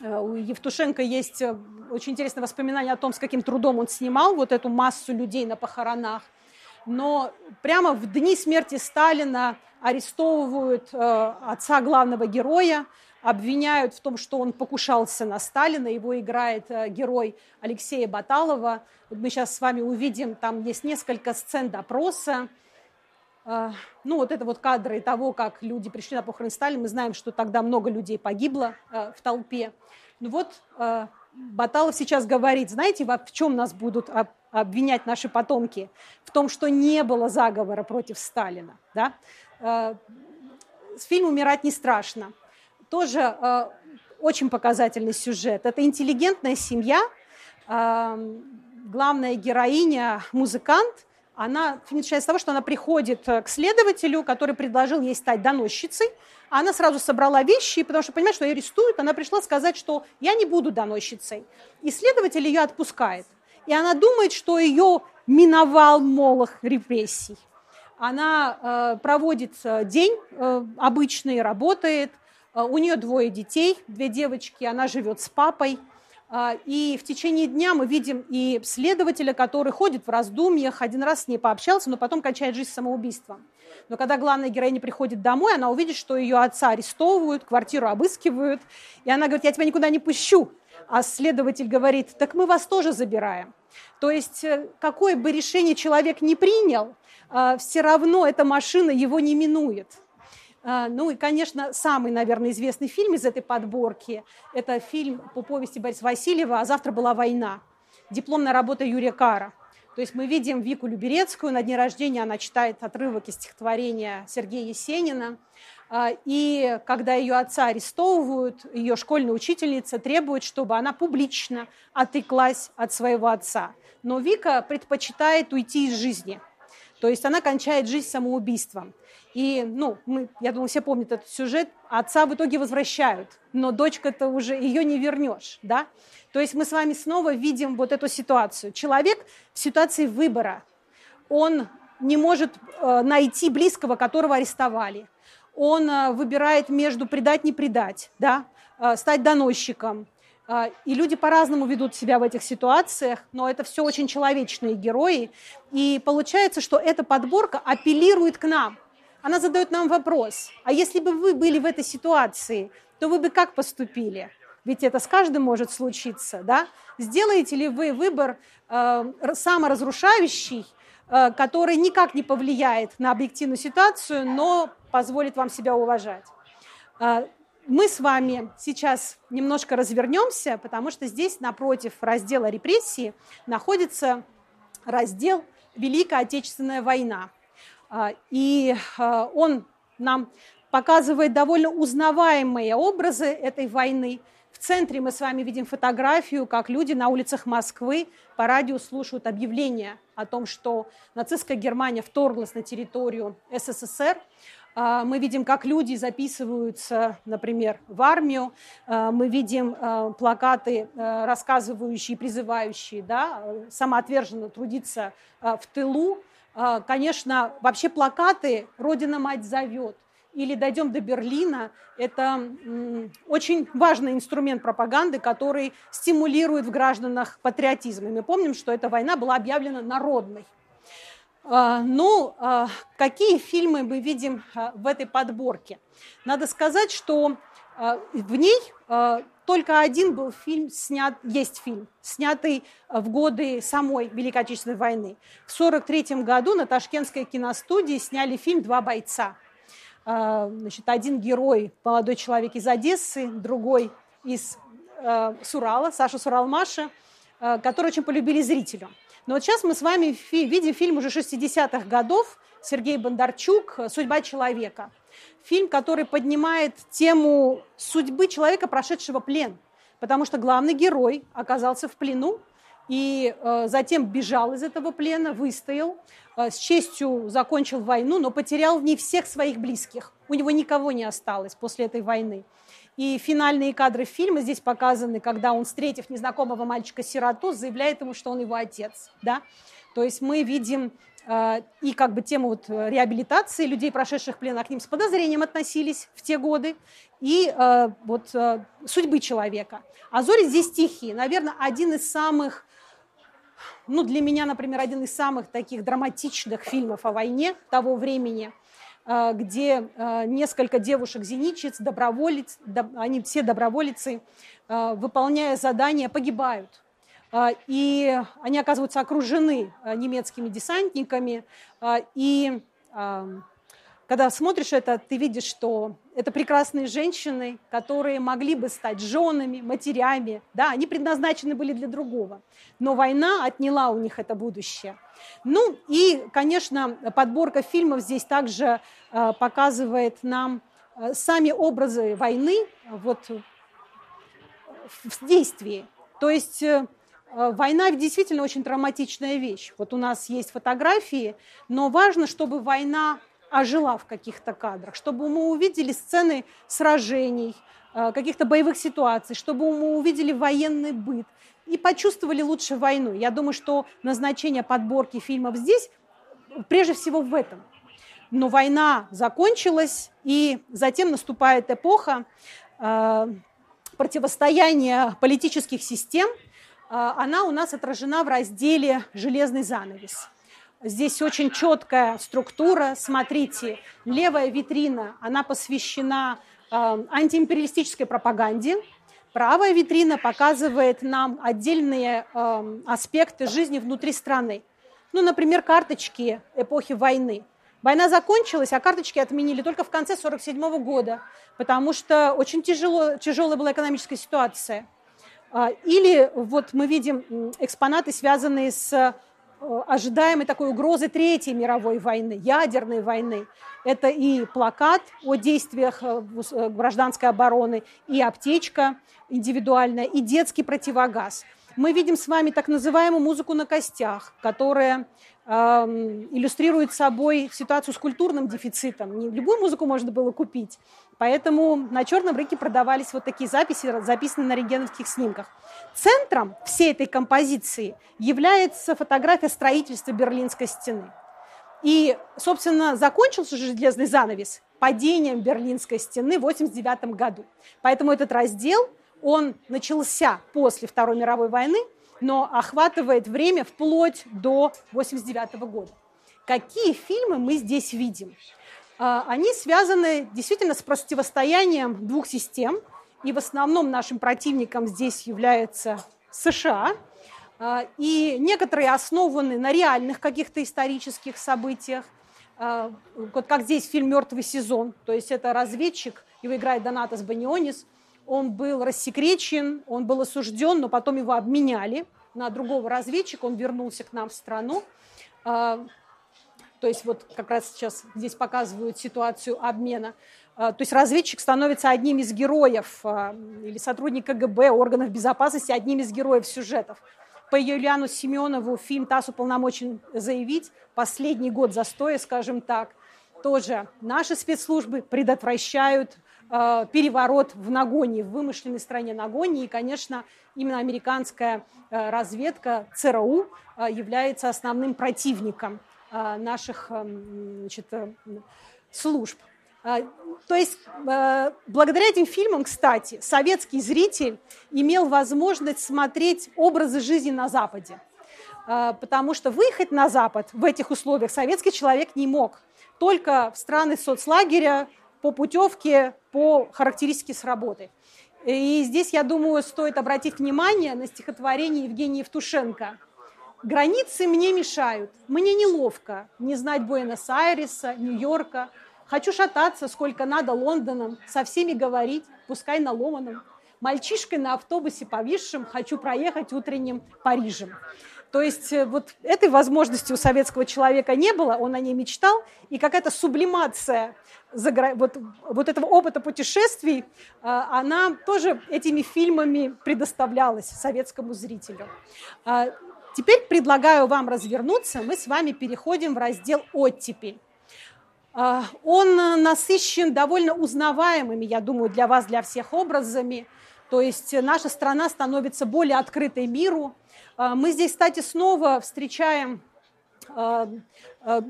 э, у Евтушенко есть э, очень интересное воспоминание о том, с каким трудом он снимал вот эту массу людей на похоронах. Но прямо в дни смерти Сталина арестовывают э, отца главного героя, обвиняют в том, что он покушался на Сталина. Его играет герой Алексея Баталова. Вот мы сейчас с вами увидим, там есть несколько сцен допроса. А, ну, вот это вот кадры того, как люди пришли на похороны Сталина. Мы знаем, что тогда много людей погибло а, в толпе. Ну вот а, Баталов сейчас говорит, знаете, в чем нас будут обвинять наши потомки? В том, что не было заговора против Сталина. Да? С фильм «Умирать не страшно». Тоже очень показательный сюжет. Это интеллигентная семья, главная героиня – музыкант, она начинается с того, что она приходит э, к следователю, который предложил ей стать доносчицей. Она сразу собрала вещи, потому что понимает, что ее арестуют. Она пришла сказать, что я не буду доносчицей. И следователь ее отпускает. И она думает, что ее миновал молох репрессий. Она э, проводит день э, обычный, работает. Э, у нее двое детей, две девочки. Она живет с папой. И в течение дня мы видим и следователя, который ходит в раздумьях, один раз с ней пообщался, но потом кончает жизнь самоубийством. Но когда главная героиня приходит домой, она увидит, что ее отца арестовывают, квартиру обыскивают, и она говорит, я тебя никуда не пущу. А следователь говорит, так мы вас тоже забираем. То есть э, какое бы решение человек не принял, а, все равно эта машина его не минует. А, ну и, конечно, самый, наверное, известный фильм из этой подборки – это фильм по повести Бориса Васильева «А завтра была война». Дипломная работа Юрия Кара. То есть мы видим Вику Люберецкую, на дне рождения она читает отрывок из стихотворения Сергея Есенина. А, и когда ее отца арестовывают, ее школьная учительница требует, чтобы она публично отыклась от своего отца. Но Вика предпочитает уйти из жизни. То есть она кончает жизнь самоубийством. И, ну, мы, я думаю, все помнят этот сюжет. Отца в итоге возвращают, но дочка-то уже ее не вернешь, да? То есть мы с вами снова видим вот эту ситуацию. Человек в ситуации выбора, он не может э, найти близкого, которого арестовали. Он э, выбирает между предать, не предать, да? э, стать доносчиком. Э, и люди по-разному ведут себя в этих ситуациях, но это все очень человечные герои. И получается, что эта подборка апеллирует к нам – она задает нам вопрос, а если бы вы были в этой ситуации, то вы бы как поступили? Ведь это с каждым может случиться, да? Сделаете ли вы выбор э, саморазрушающий, который никак не повлияет на объективную ситуацию, но позволит вам себя уважать? Э, мы с вами сейчас немножко развернемся, потому что здесь напротив раздела репрессии находится раздел Великая Отечественная война. А, и он нам показывает довольно узнаваемые образы этой войны. В центре мы с вами видим фотографию, как люди на улицах Москвы по радио слушают объявления о том, что нацистская Германия вторглась на территорию СССР. А, мы видим, как люди записываются, например, в армию. А, мы видим а, плакаты, рассказывающие, призывающие да, самоотверженно трудиться в тылу. Конечно, вообще плакаты «Родина мать зовет» или «Дойдем до Берлина» – это очень важный инструмент пропаганды, который стимулирует в гражданах патриотизм. И мы помним, что эта война была объявлена народной. А, ну, а, какие фильмы мы видим а, в этой подборке? Надо сказать, что в ней только один был фильм снят, есть фильм, снятый в годы самой Великой Отечественной войны. В 1943 году на Ташкентской киностудии сняли фильм «Два бойца». Значит, один герой, молодой человек из Одессы, другой из Сурала, Саша Суралмаша, который очень полюбили зрителю. Но вот сейчас мы с вами видим фильм уже 60-х годов Сергей Бондарчук «Судьба человека». Фильм, который поднимает тему судьбы человека, прошедшего плен. Потому что главный герой оказался в плену и э, затем бежал из этого плена, выстоял, э, с честью закончил войну, но потерял в ней всех своих близких. У него никого не осталось после этой войны. И финальные кадры фильма здесь показаны, когда он, встретив незнакомого мальчика-сироту, заявляет ему, что он его отец. Да? То есть мы видим э, и как бы тему вот реабилитации людей, прошедших плен, а к ним с подозрением относились в те годы, и э, вот э, судьбы человека. А «Зори» здесь тихие. Наверное, один из самых ну, для меня, например, один из самых таких драматичных фильмов о войне того времени – Э, где э, несколько девушек-зенитчиц, доброволец, они все доброволицы, э, выполняя задания, погибают. И они оказываются окружены немецкими десантниками. И когда смотришь это, ты видишь, что это прекрасные женщины, которые могли бы стать женами, матерями. Да, они предназначены были для другого. Но война отняла у них это будущее. Ну и, конечно, подборка фильмов здесь также э, показывает нам э, сами образы войны вот, в действии. То есть э, война действительно очень травматичная вещь. Вот у нас есть фотографии, но важно, чтобы война ожила в каких-то кадрах, чтобы мы увидели сцены сражений, каких-то боевых ситуаций, чтобы мы увидели военный быт, и почувствовали лучше войну. Я думаю, что назначение подборки фильмов здесь прежде всего в этом. Но война закончилась, и затем наступает эпоха э, противостояния политических систем. Э, она у нас отражена в разделе «Железный занавес». Здесь очень четкая структура. Смотрите, левая витрина, она посвящена э, антиимпериалистической пропаганде – Правая витрина показывает нам отдельные э, аспекты жизни внутри страны. Ну, например, карточки эпохи войны. Война закончилась, а карточки отменили только в конце 1947 года, потому что очень тяжело, тяжелая была экономическая ситуация. А, или вот мы видим экспонаты, связанные с ожидаемой такой угрозы Третьей мировой войны, ядерной войны. Это и плакат о действиях э, э, гражданской обороны, и аптечка индивидуальная, и детский противогаз. Мы видим с вами так называемую музыку на костях, которая иллюстрирует собой ситуацию с культурным дефицитом. Не любую музыку можно было купить. Поэтому на черном рынке продавались вот такие записи, записанные на рентгеновских снимках. Центром всей этой композиции является фотография строительства Берлинской стены. И, собственно, закончился же железный занавес падением Берлинской стены в 1989 году. Поэтому этот раздел, он начался после Второй мировой войны, но охватывает время вплоть до 1989 года. Какие фильмы мы здесь видим? А, они связаны действительно с противостоянием двух систем, и в основном нашим противником здесь является США, а, и некоторые основаны на реальных каких-то исторических событиях, а, вот как здесь фильм «Мертвый сезон», то есть это разведчик, его играет Донатас Банионис, он был рассекречен, он был осужден, но потом его обменяли на другого разведчика, он вернулся к нам в страну. А, то есть вот как раз сейчас здесь показывают ситуацию обмена. А, то есть разведчик становится одним из героев а, или сотрудник КГБ, органов безопасности, одним из героев сюжетов. По Юлиану Семенову фильм «ТАСС уполномочен заявить» последний год застоя, скажем так – тоже наши спецслужбы предотвращают переворот в Нагоне, в вымышленной стране Нагоне. И, конечно, именно американская э, разведка ЦРУ э, является основным противником э, наших э, значит, э, служб. Э, то есть э, благодаря этим фильмам, кстати, советский зритель имел возможность смотреть образы жизни на Западе. Э, потому что выехать на Запад в этих условиях советский человек не мог. Только в страны соцлагеря, по путевке, по характеристике с работы. И здесь, я думаю, стоит обратить внимание на стихотворение Евгения Евтушенко. «Границы мне мешают, мне неловко не знать Буэнос-Айреса, Нью-Йорка. Хочу шататься, сколько надо Лондоном, со всеми говорить, пускай на ломаном. Мальчишкой на автобусе повисшим хочу проехать утренним Парижем». То есть э, вот этой возможности у советского человека не было, он о ней мечтал, и какая-то сублимация вот, вот этого опыта путешествий, а, она тоже этими фильмами предоставлялась советскому зрителю. А, теперь предлагаю вам развернуться, мы с вами переходим в раздел «Оттепель». Он насыщен довольно узнаваемыми, я думаю, для вас, для всех образами. То есть наша страна становится более открытой миру, а, мы здесь, кстати, снова встречаем а,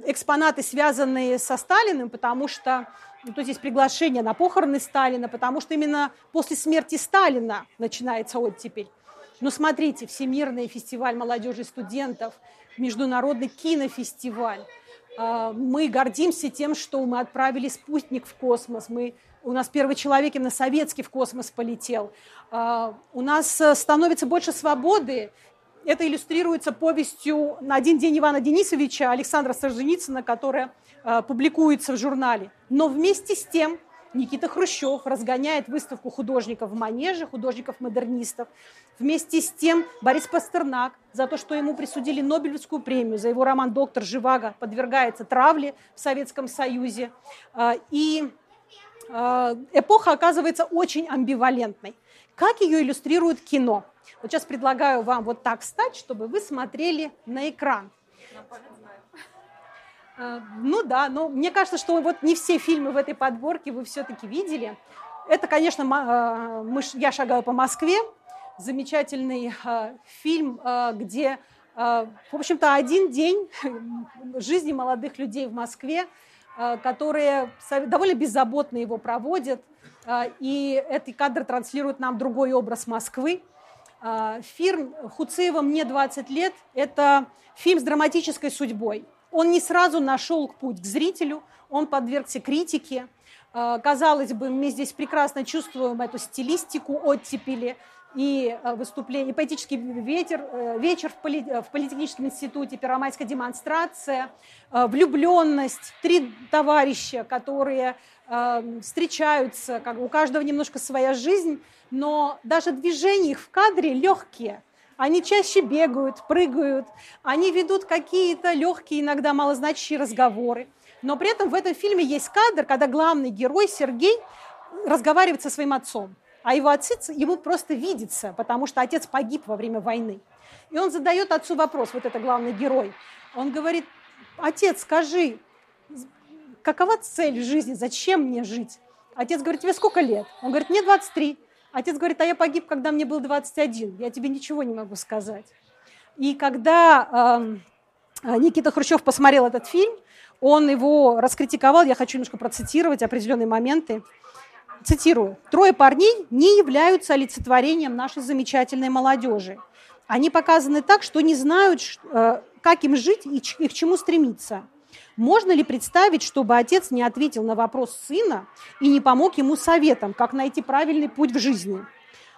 экспонаты, связанные со Сталиным, потому что ну, то здесь приглашение на похороны Сталина, потому что именно после смерти Сталина начинается оттепель. Но смотрите, Всемирный фестиваль молодежи и студентов, Международный кинофестиваль. Мы гордимся тем, что мы отправили спутник в космос, мы у нас первый человек именно советский в космос полетел. У нас э, становится больше свободы, это иллюстрируется повестью на один день Ивана Денисовича Александра Солженицына, которая э, публикуется в журнале. Но вместе с тем Никита Хрущев разгоняет выставку художников в Манеже, художников-модернистов. Вместе с тем Борис Пастернак за то, что ему присудили Нобелевскую премию, за его роман «Доктор Живаго» подвергается травле в Советском Союзе. Э, и эпоха оказывается очень амбивалентной. Как ее иллюстрирует кино – вот сейчас предлагаю вам вот так встать, чтобы вы смотрели на экран. Э, ну да, но мне кажется, что вот не все фильмы в этой подборке вы все-таки видели. Это, конечно, мы, «Я шагаю по Москве», замечательный фильм, где, в общем-то, один день жизни молодых людей в Москве, которые довольно беззаботно его проводят, и эти кадры транслируют нам другой образ Москвы, а, фильм Хуцеева «Мне 20 лет» – это фильм с драматической судьбой. Он не сразу нашел путь к зрителю, он подвергся критике. А, казалось бы, мы здесь прекрасно чувствуем эту стилистику оттепели и а, выступление, поэтический ветер, э, вечер в, поли, в политехническом институте, первомайская демонстрация, влюбленность, три товарища, которые встречаются, как у каждого немножко своя жизнь, но даже движения их в кадре легкие. Они чаще бегают, прыгают, они ведут какие-то легкие, иногда малозначащие разговоры. Но при этом в этом фильме есть кадр, когда главный герой Сергей разговаривает со своим отцом, а его отец ему просто видится, потому что отец погиб во время войны. И он задает отцу вопрос, вот это главный герой. Он говорит, отец, скажи, какова цель жизни, зачем мне жить? Отец говорит, тебе сколько лет? Он говорит, мне 23. Отец говорит, а я погиб, когда мне был 21, я тебе ничего не могу сказать. И когда э, Никита Хрущев посмотрел этот фильм, он его раскритиковал, я хочу немножко процитировать определенные моменты. Цитирую. «Трое парней не являются олицетворением нашей замечательной молодежи. Они показаны так, что не знают, э, как им жить и к чему стремиться. Можно ли представить, чтобы отец не ответил на вопрос сына и не помог ему советом, как найти правильный путь в жизни?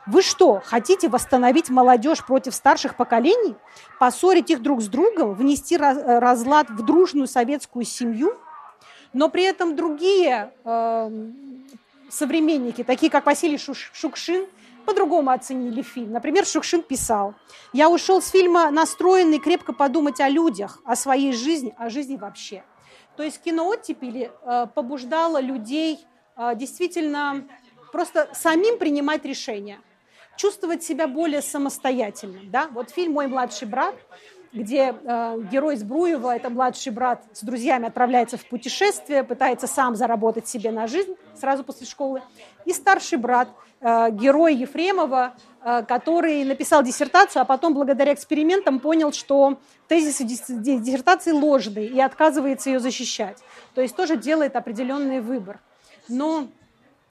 Вы что, хотите восстановить молодежь против старших поколений? Поссорить их друг с другом? Внести э, разлад в дружную советскую семью? Но при этом другие э, современники, такие как Василий Шукшин, по-другому оценили фильм. Например, Шукшин писал, «Я ушел с фильма настроенный крепко подумать о людях, о своей жизни, о жизни вообще». То есть кино оттепели э, побуждало людей э, действительно просто самим принимать решения, чувствовать себя более самостоятельным. Да? Вот фильм «Мой младший брат» где э, герой Збруева, это младший брат, с друзьями отправляется в путешествие, пытается сам заработать себе на жизнь сразу после школы. И старший брат, э, герой Ефремова, э, который написал диссертацию, а потом благодаря экспериментам понял, что тезисы диссертации ложные и отказывается ее защищать. То есть тоже делает определенный выбор. Но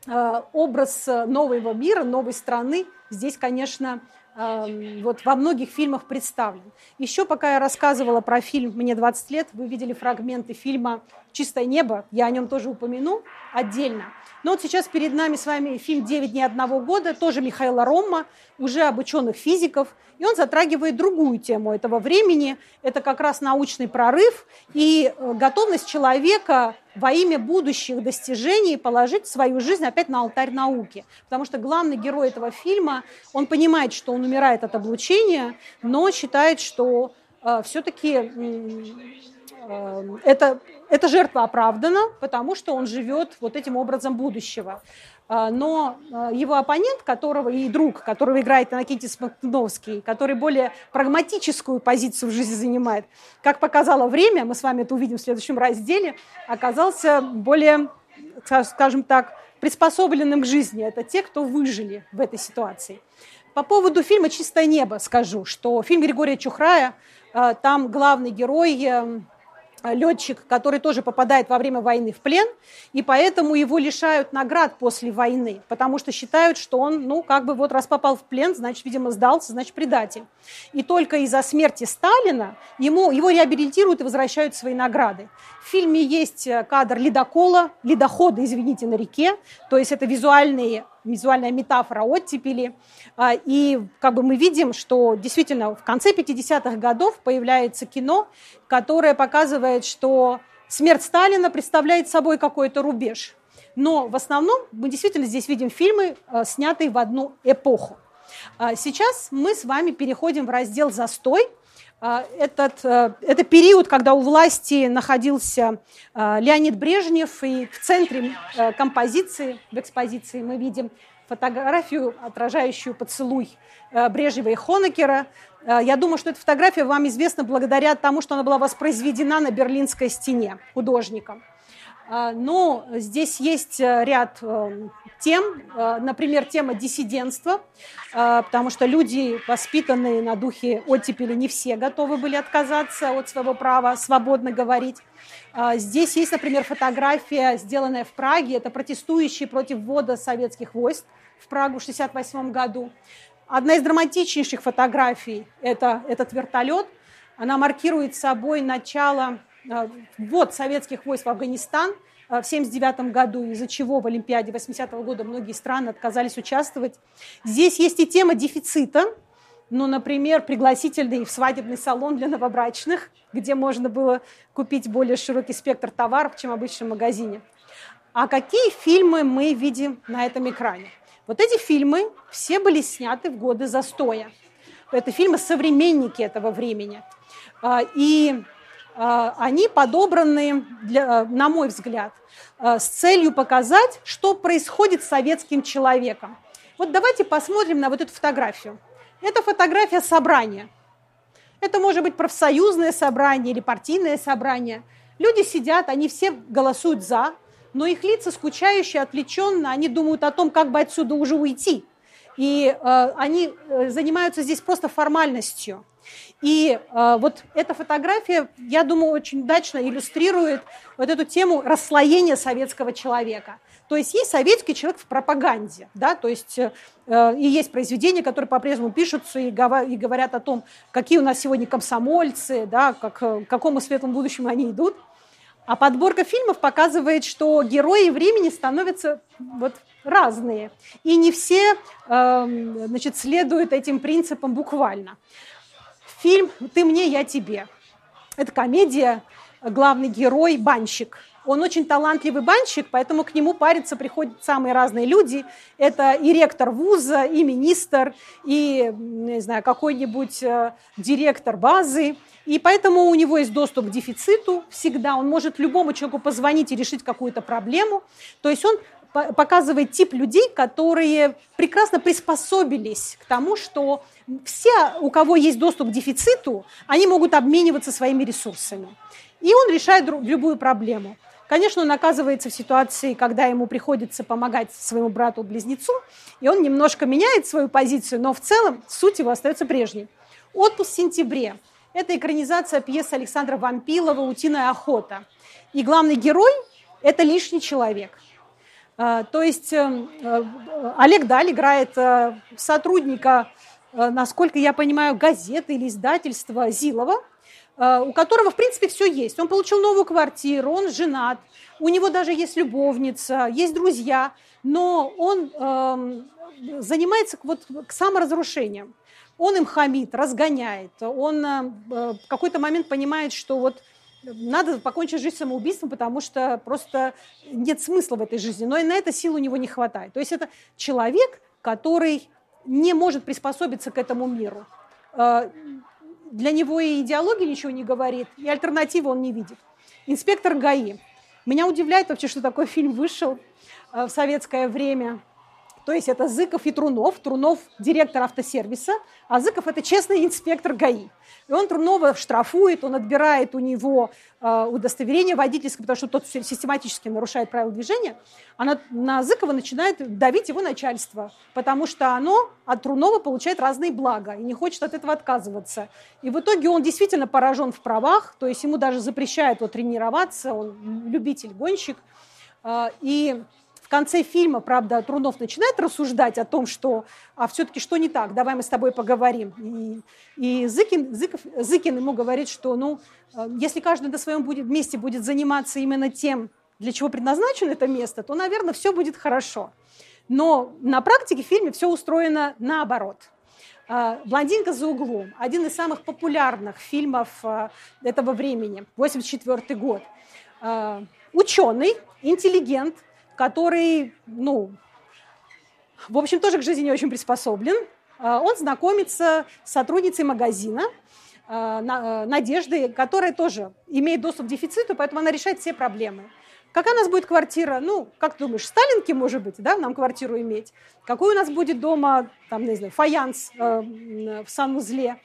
э, образ нового мира, новой страны здесь, конечно, вот во многих фильмах представлен. Еще пока я рассказывала про фильм «Мне 20 лет», вы видели фрагменты фильма «Чистое небо», я о нем тоже упомяну отдельно. Но вот сейчас перед нами с вами фильм «Девять дней одного года», тоже Михаила Ромма, уже об ученых физиков, и он затрагивает другую тему этого времени. Это как раз научный прорыв и э, готовность человека во имя будущих достижений положить свою жизнь опять на алтарь науки. Потому что главный герой этого фильма, он понимает, что он умирает от облучения, но считает, что э, все-таки Эм, это, эта жертва оправдана, потому что он живет вот этим образом будущего. А, но а, его оппонент, которого и друг, которого играет Иннокентий Мактуновский, который более прагматическую позицию в жизни занимает, как показало время, мы с вами это увидим в следующем разделе, оказался более, скажем так, приспособленным к жизни. Это те, кто выжили в этой ситуации. По поводу фильма «Чистое небо» скажу, что фильм Григория Чухрая, а, там главный герой эм, летчик, который тоже попадает во время войны в плен, и поэтому его лишают наград после войны, потому что считают, что он, ну, как бы вот раз попал в плен, значит, видимо, сдался, значит, предатель. И только из-за смерти Сталина ему, его реабилитируют и возвращают свои награды. В фильме есть э, кадр ледокола, ледохода, извините, на реке, то есть это визуальные визуальная метафора оттепели. А, и как бы мы видим, что действительно в конце 50-х годов появляется кино, которое показывает, что смерть Сталина представляет собой какой-то рубеж. Но в основном мы действительно здесь видим фильмы, а, снятые в одну эпоху. А, сейчас мы с вами переходим в раздел «Застой», этот, это период, когда у власти находился Леонид Брежнев, и в центре композиции, в экспозиции мы видим фотографию, отражающую поцелуй э, Брежнева и Хонекера. Э, я думаю, что эта фотография вам известна благодаря тому, что она была воспроизведена на Берлинской стене художником. Э, но здесь есть ряд тем, например, тема диссидентства, потому что люди, воспитанные на духе оттепели, не все готовы были отказаться от своего права свободно говорить. Здесь есть, например, фотография, сделанная в Праге. Это протестующие против ввода советских войск в Прагу в 1968 году. Одна из драматичнейших фотографий – это этот вертолет. Она маркирует собой начало э, ввод советских войск в Афганистан э, в 1979 году, из-за чего в Олимпиаде 80 -го года многие страны отказались участвовать. Здесь есть и тема дефицита, ну, например, пригласительный в свадебный салон для новобрачных, где можно было купить более широкий спектр товаров, чем в обычном магазине. А какие фильмы мы видим на этом экране? Вот эти фильмы все были сняты в годы застоя. Это фильмы современники этого времени. А, и а, они подобраны, для, на мой взгляд, а, с целью показать, что происходит с советским человеком. Вот давайте посмотрим на вот эту фотографию. Это фотография собрания. Это может быть профсоюзное собрание или партийное собрание. Люди сидят, они все голосуют «за», но их лица скучающие, отвлеченно, они думают о том, как бы отсюда уже уйти. И э, они э, занимаются здесь просто формальностью. И э, вот эта фотография, я думаю, очень удачно иллюстрирует вот эту тему расслоения советского человека. То есть есть советский человек в пропаганде, да, то есть э, и есть произведения, которые по-прежнему пишутся и, и говорят о том, какие у нас сегодня комсомольцы, да, как, к какому светлому будущему они идут. А подборка фильмов показывает, что герои времени становятся вот разные. И не все э, значит, следуют этим принципам буквально. Фильм «Ты мне, я тебе». Это комедия, главный герой – банщик. Он очень талантливый банщик, поэтому к нему париться приходят самые разные люди. Это и ректор вуза, и министр, и, не знаю, какой-нибудь э, директор базы – и поэтому у него есть доступ к дефициту всегда. Он может любому человеку позвонить и решить какую-то проблему. То есть он показывает тип людей, которые прекрасно приспособились к тому, что все, у кого есть доступ к дефициту, они могут обмениваться своими ресурсами. И он решает любую проблему. Конечно, он оказывается в ситуации, когда ему приходится помогать своему брату-близнецу, и он немножко меняет свою позицию, но в целом суть его остается прежней. «Отпуск в сентябре» – это экранизация пьесы Александра Вампилова «Утиная охота». И главный герой – это лишний человек. А, то есть эм, э, Олег Даль играет э, сотрудника, насколько я понимаю, газеты или издательства Зилова – Э, у которого, в принципе, все есть. Он получил новую квартиру, он женат, у него даже есть любовница, есть друзья, но он э, занимается вот к саморазрушениям. Он им хамит, разгоняет, он э, в какой-то момент понимает, что вот надо покончить жизнь самоубийством, потому что просто нет смысла в этой жизни. Но и на это сил у него не хватает. То есть это человек, который не может приспособиться к этому миру. Э, для него и идеология ничего не говорит, и альтернативы он не видит. Инспектор ГАИ. Меня удивляет вообще, что такой фильм вышел э, в советское время. То есть это Зыков и Трунов. Трунов – директор автосервиса, а Зыков – это честный инспектор ГАИ. И он Трунова штрафует, он отбирает у него э, удостоверение водительское, потому что тот систематически нарушает правила движения, а на, на Зыкова начинает давить его начальство, потому что оно от Трунова получает разные блага и не хочет от этого отказываться. И в итоге он действительно поражен в правах, то есть ему даже запрещают вот, тренироваться, он любитель, гонщик. Э, и в конце фильма, правда, Трунов начинает рассуждать о том, что а все-таки что не так, давай мы с тобой поговорим. И, и Зыкин, Зыков, Зыкин ему говорит, что ну, э, если каждый на своем будет, месте будет заниматься именно тем, для чего предназначено это место, то, наверное, все будет хорошо. Но на практике в фильме все устроено наоборот. Э, «Блондинка за углом» – один из самых популярных фильмов э, этого времени, 84 год. Ученый, интеллигент, который, ну, в общем, тоже к жизни не очень приспособлен. А, он знакомится с сотрудницей магазина а, э, Надежды, которая тоже имеет доступ к дефициту, поэтому она решает все проблемы. Какая у нас будет квартира? Ну, как ты думаешь, Сталинки, может быть, да, нам квартиру иметь? Какой у нас будет дома, там, не знаю, фаянс э, в санузле?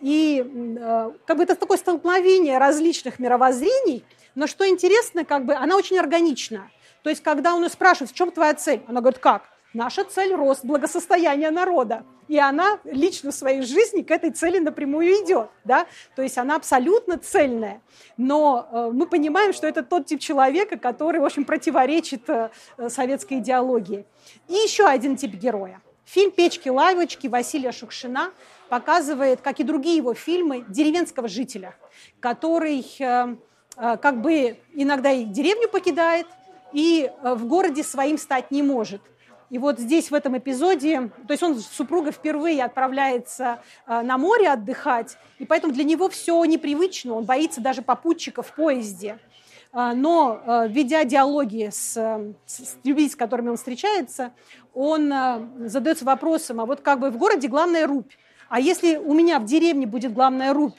И э, как бы это такое столкновение различных мировоззрений, но что интересно, как бы она очень органична. То есть, когда он ее спрашивает, в чем твоя цель, она говорит, как? Наша цель – рост благосостояния народа. И она лично в своей жизни к этой цели напрямую идет. Да? То есть она абсолютно цельная. Но э, мы понимаем, что это тот тип человека, который, в общем, противоречит э, советской идеологии. И еще один тип героя. Фильм «Печки-лавочки» Василия Шукшина показывает, как и другие его фильмы, деревенского жителя, который э, как бы иногда и деревню покидает, и э, в городе своим стать не может. И вот здесь, в этом эпизоде, то есть он с супругой впервые отправляется э, на море отдыхать, и поэтому для него все непривычно, он боится даже попутчиков в поезде. Э, но, ведя диалоги с, с людьми, с которыми он встречается, он задается вопросом, а вот как бы в городе главная рубь, а если у меня в деревне будет главная рубь,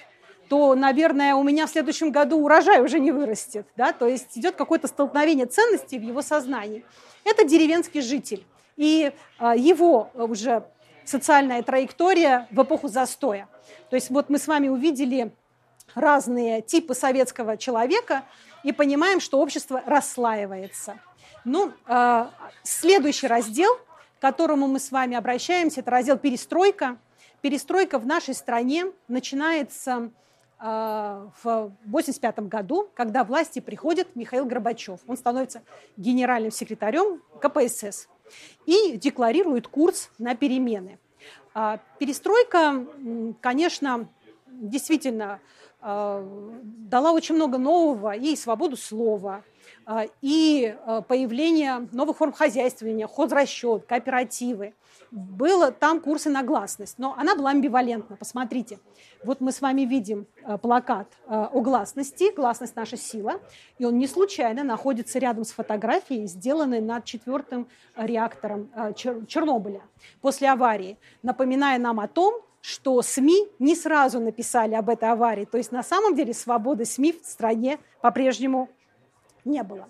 то, наверное, у меня в следующем году урожай уже не вырастет. Да? То есть идет какое-то столкновение ценностей в его сознании. Это деревенский житель. И а, его уже социальная траектория в эпоху застоя. То есть вот мы с вами увидели разные типы советского человека и понимаем, что общество расслаивается. Ну, а, следующий раздел, к которому мы с вами обращаемся, это раздел «Перестройка». Перестройка в нашей стране начинается в 1985 году, когда власти приходит Михаил Горбачев. Он становится генеральным секретарем КПСС и декларирует курс на перемены. А, перестройка, конечно, действительно а, дала очень много нового и свободу слова, и появление новых форм хозяйствования, хозрасчет, кооперативы было там курсы на гласность, но она была амбивалентна. Посмотрите, вот мы с вами видим э, плакат э, о гласности, гласность наша сила, и он не случайно находится рядом с фотографией, сделанной над четвертым реактором э, Чернобыля после аварии, напоминая нам о том, что СМИ не сразу написали об этой аварии. То есть на самом деле свободы СМИ в стране по-прежнему не было.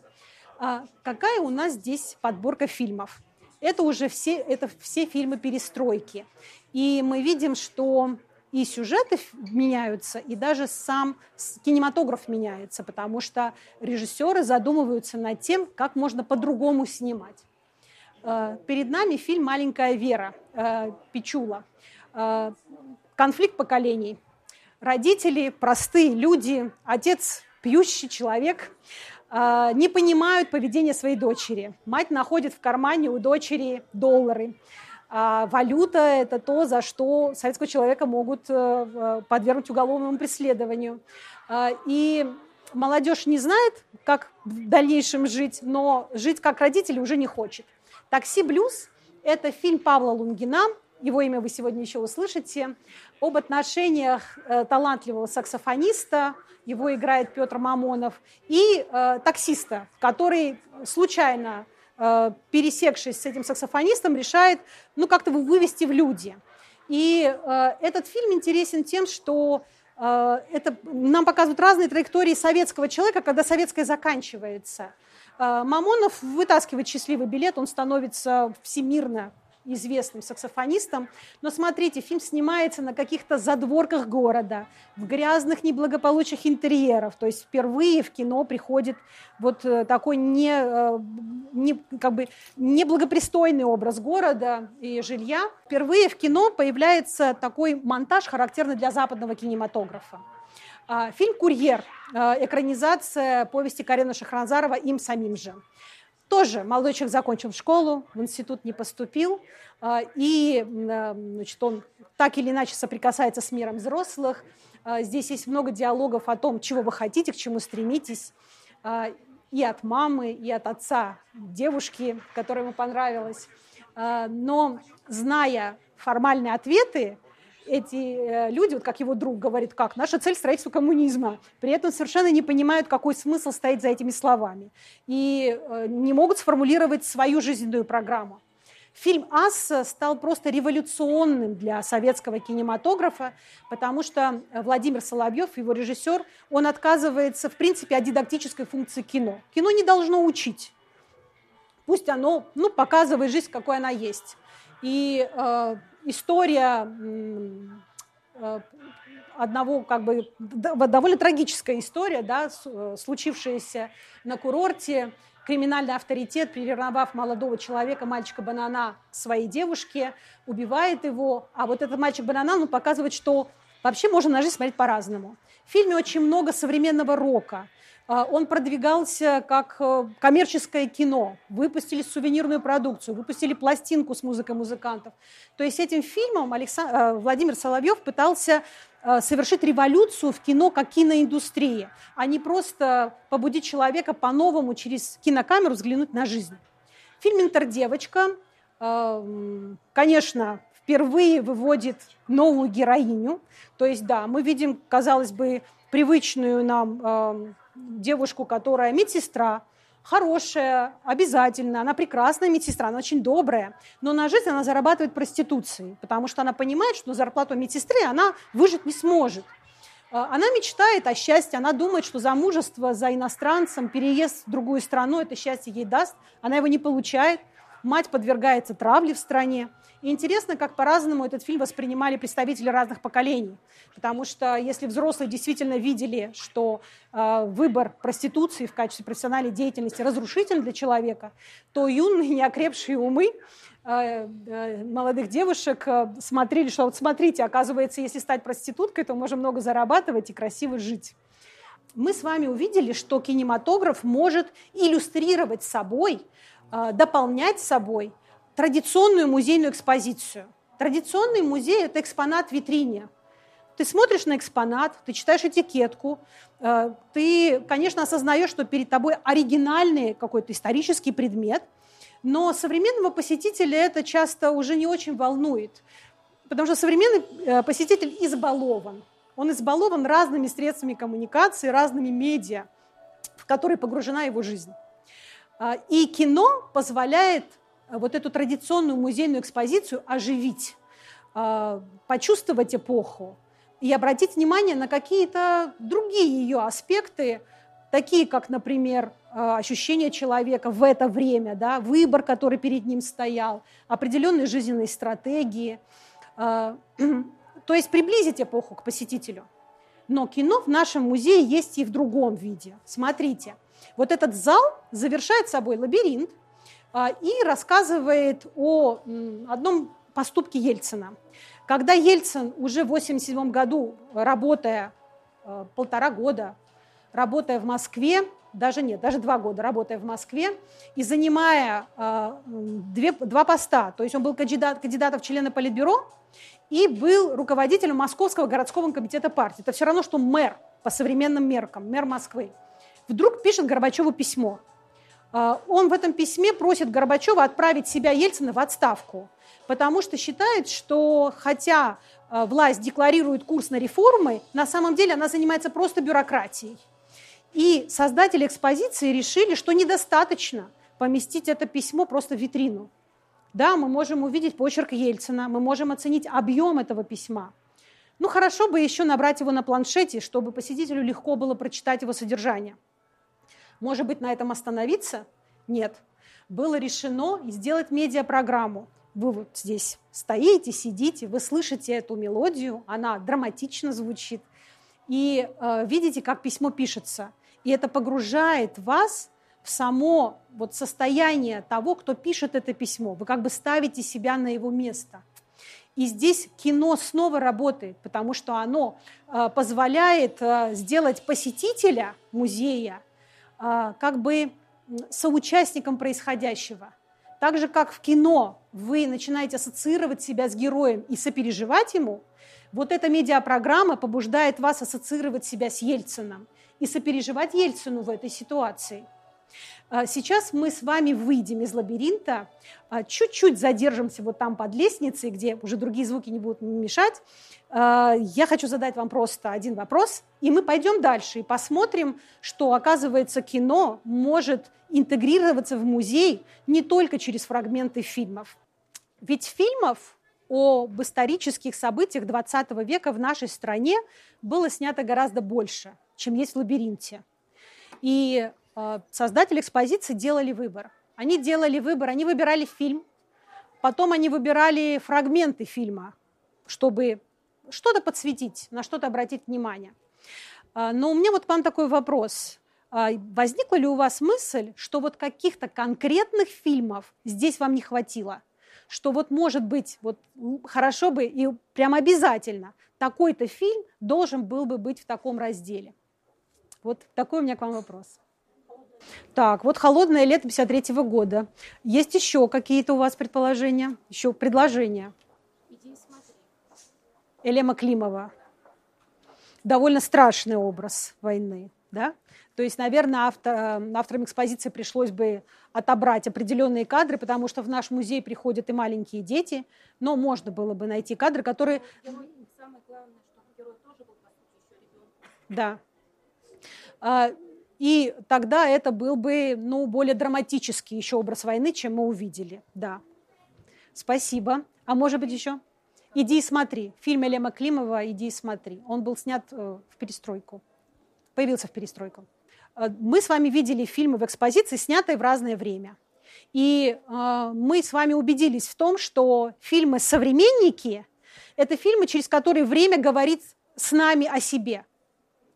А какая у нас здесь подборка фильмов? Это уже все, это все фильмы перестройки. И мы видим, что и сюжеты меняются, и даже сам кинематограф меняется, потому что режиссеры задумываются над тем, как можно по-другому снимать. Э, перед нами фильм «Маленькая Вера» э, Пичула. Э, конфликт поколений. Родители, простые люди, отец пьющий человек, не понимают поведения своей дочери. Мать находит в кармане у дочери доллары. А валюта – это то, за что советского человека могут подвергнуть уголовному преследованию. И молодежь не знает, как в дальнейшем жить, но жить как родители уже не хочет. «Такси Блюз» – это фильм Павла Лунгина, его имя вы сегодня еще услышите, об отношениях э, талантливого саксофониста, его играет Петр Мамонов, и э, таксиста, который случайно, э, пересекшись с этим саксофонистом, решает ну, как-то его вывести в люди. И э, этот фильм интересен тем, что э, это нам показывают разные траектории советского человека, когда советское заканчивается – а, Мамонов вытаскивает счастливый билет, он становится всемирно известным саксофонистом. Но смотрите, фильм снимается на каких-то задворках города, в грязных, неблагополучных интерьеров. То есть впервые в кино приходит вот э, такой не, э, не, как бы неблагопристойный образ города и жилья. Впервые в кино появляется такой монтаж, характерный для западного кинематографа. А, фильм «Курьер», а, экранизация повести Карена Шахранзарова им самим же. Тоже молодой человек закончил школу, в институт не поступил, а, и значит, он так или иначе соприкасается с миром взрослых. Здесь есть много диалогов о том, чего вы хотите, к чему стремитесь, и от мамы, и от отца девушки, которая ему понравилась. Но зная формальные ответы, эти э, люди, вот как его друг говорит, как наша цель строительство коммунизма, при этом совершенно не понимают, какой смысл стоит за этими словами, и э, не могут сформулировать свою жизненную программу. Фильм «Ас» стал просто революционным для советского кинематографа, потому что Владимир Соловьев, его режиссер, он отказывается, в принципе, от дидактической функции кино. Кино не должно учить. Пусть оно ну, показывает жизнь, какой она есть. И э, история э, одного, как бы, довольно трагическая история, да, э, случившаяся на курорте. Криминальный авторитет, приревновав молодого человека, мальчика-банана, своей девушке, убивает его. А вот этот мальчик-банана, он показывает, что вообще можно на жизнь смотреть по-разному. В фильме очень много современного рока – а, он продвигался как э, коммерческое кино. Выпустили сувенирную продукцию, выпустили пластинку с музыкой музыкантов. То есть этим фильмом Александр, э, Владимир Соловьев пытался э, совершить революцию в кино как киноиндустрии, а не просто побудить человека по-новому через кинокамеру взглянуть на жизнь. Фильм «Интердевочка», конечно, впервые выводит новую героиню. То есть, да, мы видим, казалось бы, привычную нам девушку, которая медсестра, хорошая, обязательно, она прекрасная медсестра, она очень добрая, но на жизнь она зарабатывает проституцией, потому что она понимает, что зарплату медсестры она выжить не сможет. А, она мечтает о счастье, она думает, что замужество за иностранцем, переезд в другую страну это счастье ей даст, она его не получает, мать подвергается травле в стране. И интересно, как по-разному этот фильм воспринимали представители разных поколений. Потому что если взрослые действительно видели, что э, выбор проституции в качестве профессиональной деятельности разрушителен для человека, то юные, неокрепшие умы э, э, молодых девушек э, смотрели, что вот смотрите, оказывается, если стать проституткой, то можно много зарабатывать и красиво жить. Мы с вами увидели, что кинематограф может иллюстрировать собой, дополнять собой традиционную музейную экспозицию. Традиционный музей – это экспонат в витрине. Ты смотришь на экспонат, ты читаешь этикетку, э, ты, конечно, осознаешь, что перед тобой оригинальный какой-то исторический предмет, но современного посетителя это часто уже не очень волнует, потому что современный э, посетитель избалован. Он избалован разными средствами коммуникации, разными медиа, в которые погружена его жизнь. А, и кино позволяет вот эту традиционную музейную экспозицию оживить, а, почувствовать эпоху и обратить внимание на какие-то другие ее аспекты, такие как, например, ощущения человека в это время, да, выбор, который перед ним стоял, определенные жизненные стратегии. То есть приблизить эпоху к посетителю. Но кино в нашем музее есть и в другом виде. Смотрите, вот этот зал завершает собой лабиринт и рассказывает о одном поступке Ельцина. Когда Ельцин уже в 1987 году, работая полтора года, работая в Москве, даже нет, даже два года работая в Москве и занимая э, две, два поста. То есть он был кандидат, кандидатом в члены Политбюро и был руководителем Московского городского комитета партии. Это все равно, что мэр по современным меркам, мэр Москвы. Вдруг пишет Горбачеву письмо. Э, он в этом письме просит Горбачева отправить себя Ельцина в отставку, потому что считает, что хотя э, власть декларирует курс на реформы, на самом деле она занимается просто бюрократией. И создатели экспозиции решили, что недостаточно поместить это письмо просто в витрину. Да, мы можем увидеть почерк Ельцина, мы можем оценить объем этого письма. Ну, хорошо бы еще набрать его на планшете, чтобы посетителю легко было прочитать его содержание. Может быть, на этом остановиться? Нет. Было решено сделать медиапрограмму. Вы вот здесь стоите, сидите, вы слышите эту мелодию, она драматично звучит, и э, видите, как письмо пишется. И это погружает вас в само вот состояние того, кто пишет это письмо. Вы как бы ставите себя на его место. И здесь кино снова работает, потому что оно э, позволяет э, сделать посетителя музея как бы соучастником происходящего. Так же, как в кино вы начинаете ассоциировать себя с героем и сопереживать ему, вот эта медиапрограмма побуждает вас ассоциировать себя с Ельцином и сопереживать Ельцину в этой ситуации. А, сейчас мы с вами выйдем из лабиринта, а, чуть-чуть задержимся вот там под лестницей, где уже другие звуки не будут мешать. А, я хочу задать вам просто один вопрос, и мы пойдем дальше и посмотрим, что, оказывается, кино может интегрироваться в музей не только через фрагменты фильмов. Ведь фильмов об исторических событиях XX века в нашей стране было снято гораздо больше – чем есть в лабиринте. И создатели экспозиции делали выбор. Они делали выбор, они выбирали фильм, потом они выбирали фрагменты фильма, чтобы что-то подсветить, на что-то обратить внимание. Э, но у меня вот к вам такой вопрос. Э, возникла ли у вас мысль, что вот каких-то конкретных фильмов здесь вам не хватило? Что вот может быть, вот хорошо бы и прям обязательно такой-то фильм должен был бы быть в таком разделе? Вот такой у меня к вам вопрос. Так, вот холодное лето 53 -го года. Есть еще какие-то у вас предположения, еще предложения? Иди смотри. Элема Климова. Довольно страшный образ войны, да? То есть, наверное, автор, авторам экспозиции пришлось бы отобрать определенные кадры, потому что в наш музей приходят и маленькие дети, но можно было бы найти кадры, которые... Самое главное, что герой тоже был, по сути, еще ребенком. Да, а, и тогда это был бы ну, более драматический еще образ войны, чем мы увидели. Да. Спасибо. А может быть еще? «Иди и смотри». Фильм Элема Климова «Иди и смотри». Он был снят э, в перестройку. Появился в перестройку. Э, мы с вами видели фильмы в экспозиции, снятые в разное время. И э, мы с вами убедились в том, что фильмы «Современники» – это фильмы, через которые время говорит с нами о себе –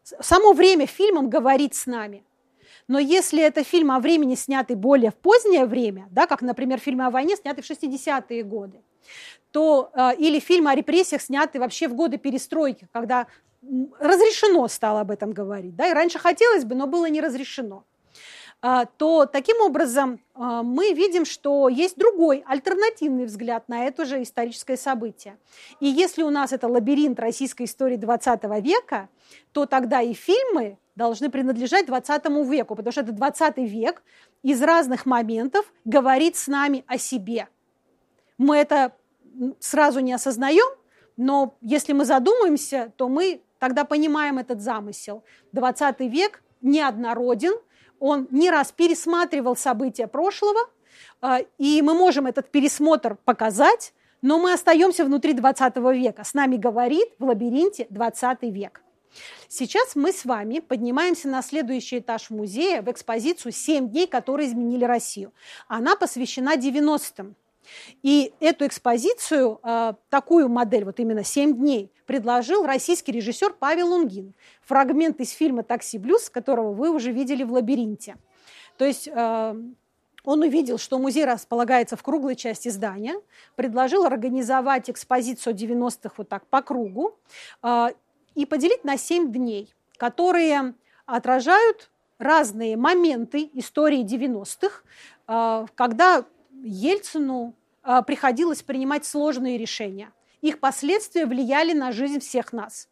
само время фильмом говорит с нами. Но если это фильм о времени, снятый более в позднее время, да, как, например, фильмы о войне, снятые в 60-е годы, то, э, или фильмы о репрессиях, снятые вообще в годы перестройки, когда разрешено стало об этом говорить. Да, и раньше хотелось бы, но было не разрешено. А, то таким образом а, мы видим, что есть другой, альтернативный взгляд на это же историческое событие. И если у нас это лабиринт российской истории 20 века, то тогда и фильмы должны принадлежать 20 веку, потому что это 20 век из разных моментов говорит с нами о себе. Мы это сразу не осознаем, но если мы задумаемся, то мы тогда понимаем этот замысел. 20 век неоднороден – он не раз пересматривал события прошлого, а, и мы можем этот пересмотр показать, но мы остаемся внутри 20 века. С нами говорит в лабиринте 20 век. Сейчас мы с вами поднимаемся на следующий этаж музея в экспозицию «Семь дней, которые изменили Россию». Она посвящена 90-м. И эту экспозицию, э, такую модель, вот именно «Семь дней», предложил российский режиссер Павел Лунгин. Фрагмент из фильма «Такси Блюз», которого вы уже видели в «Лабиринте». То есть э, он увидел, что музей располагается в круглой части здания, предложил организовать экспозицию 90-х вот так по кругу э, и поделить на 7 дней, которые отражают разные моменты истории 90-х, э, когда Ельцину э, приходилось принимать сложные решения. Их последствия влияли на жизнь всех нас.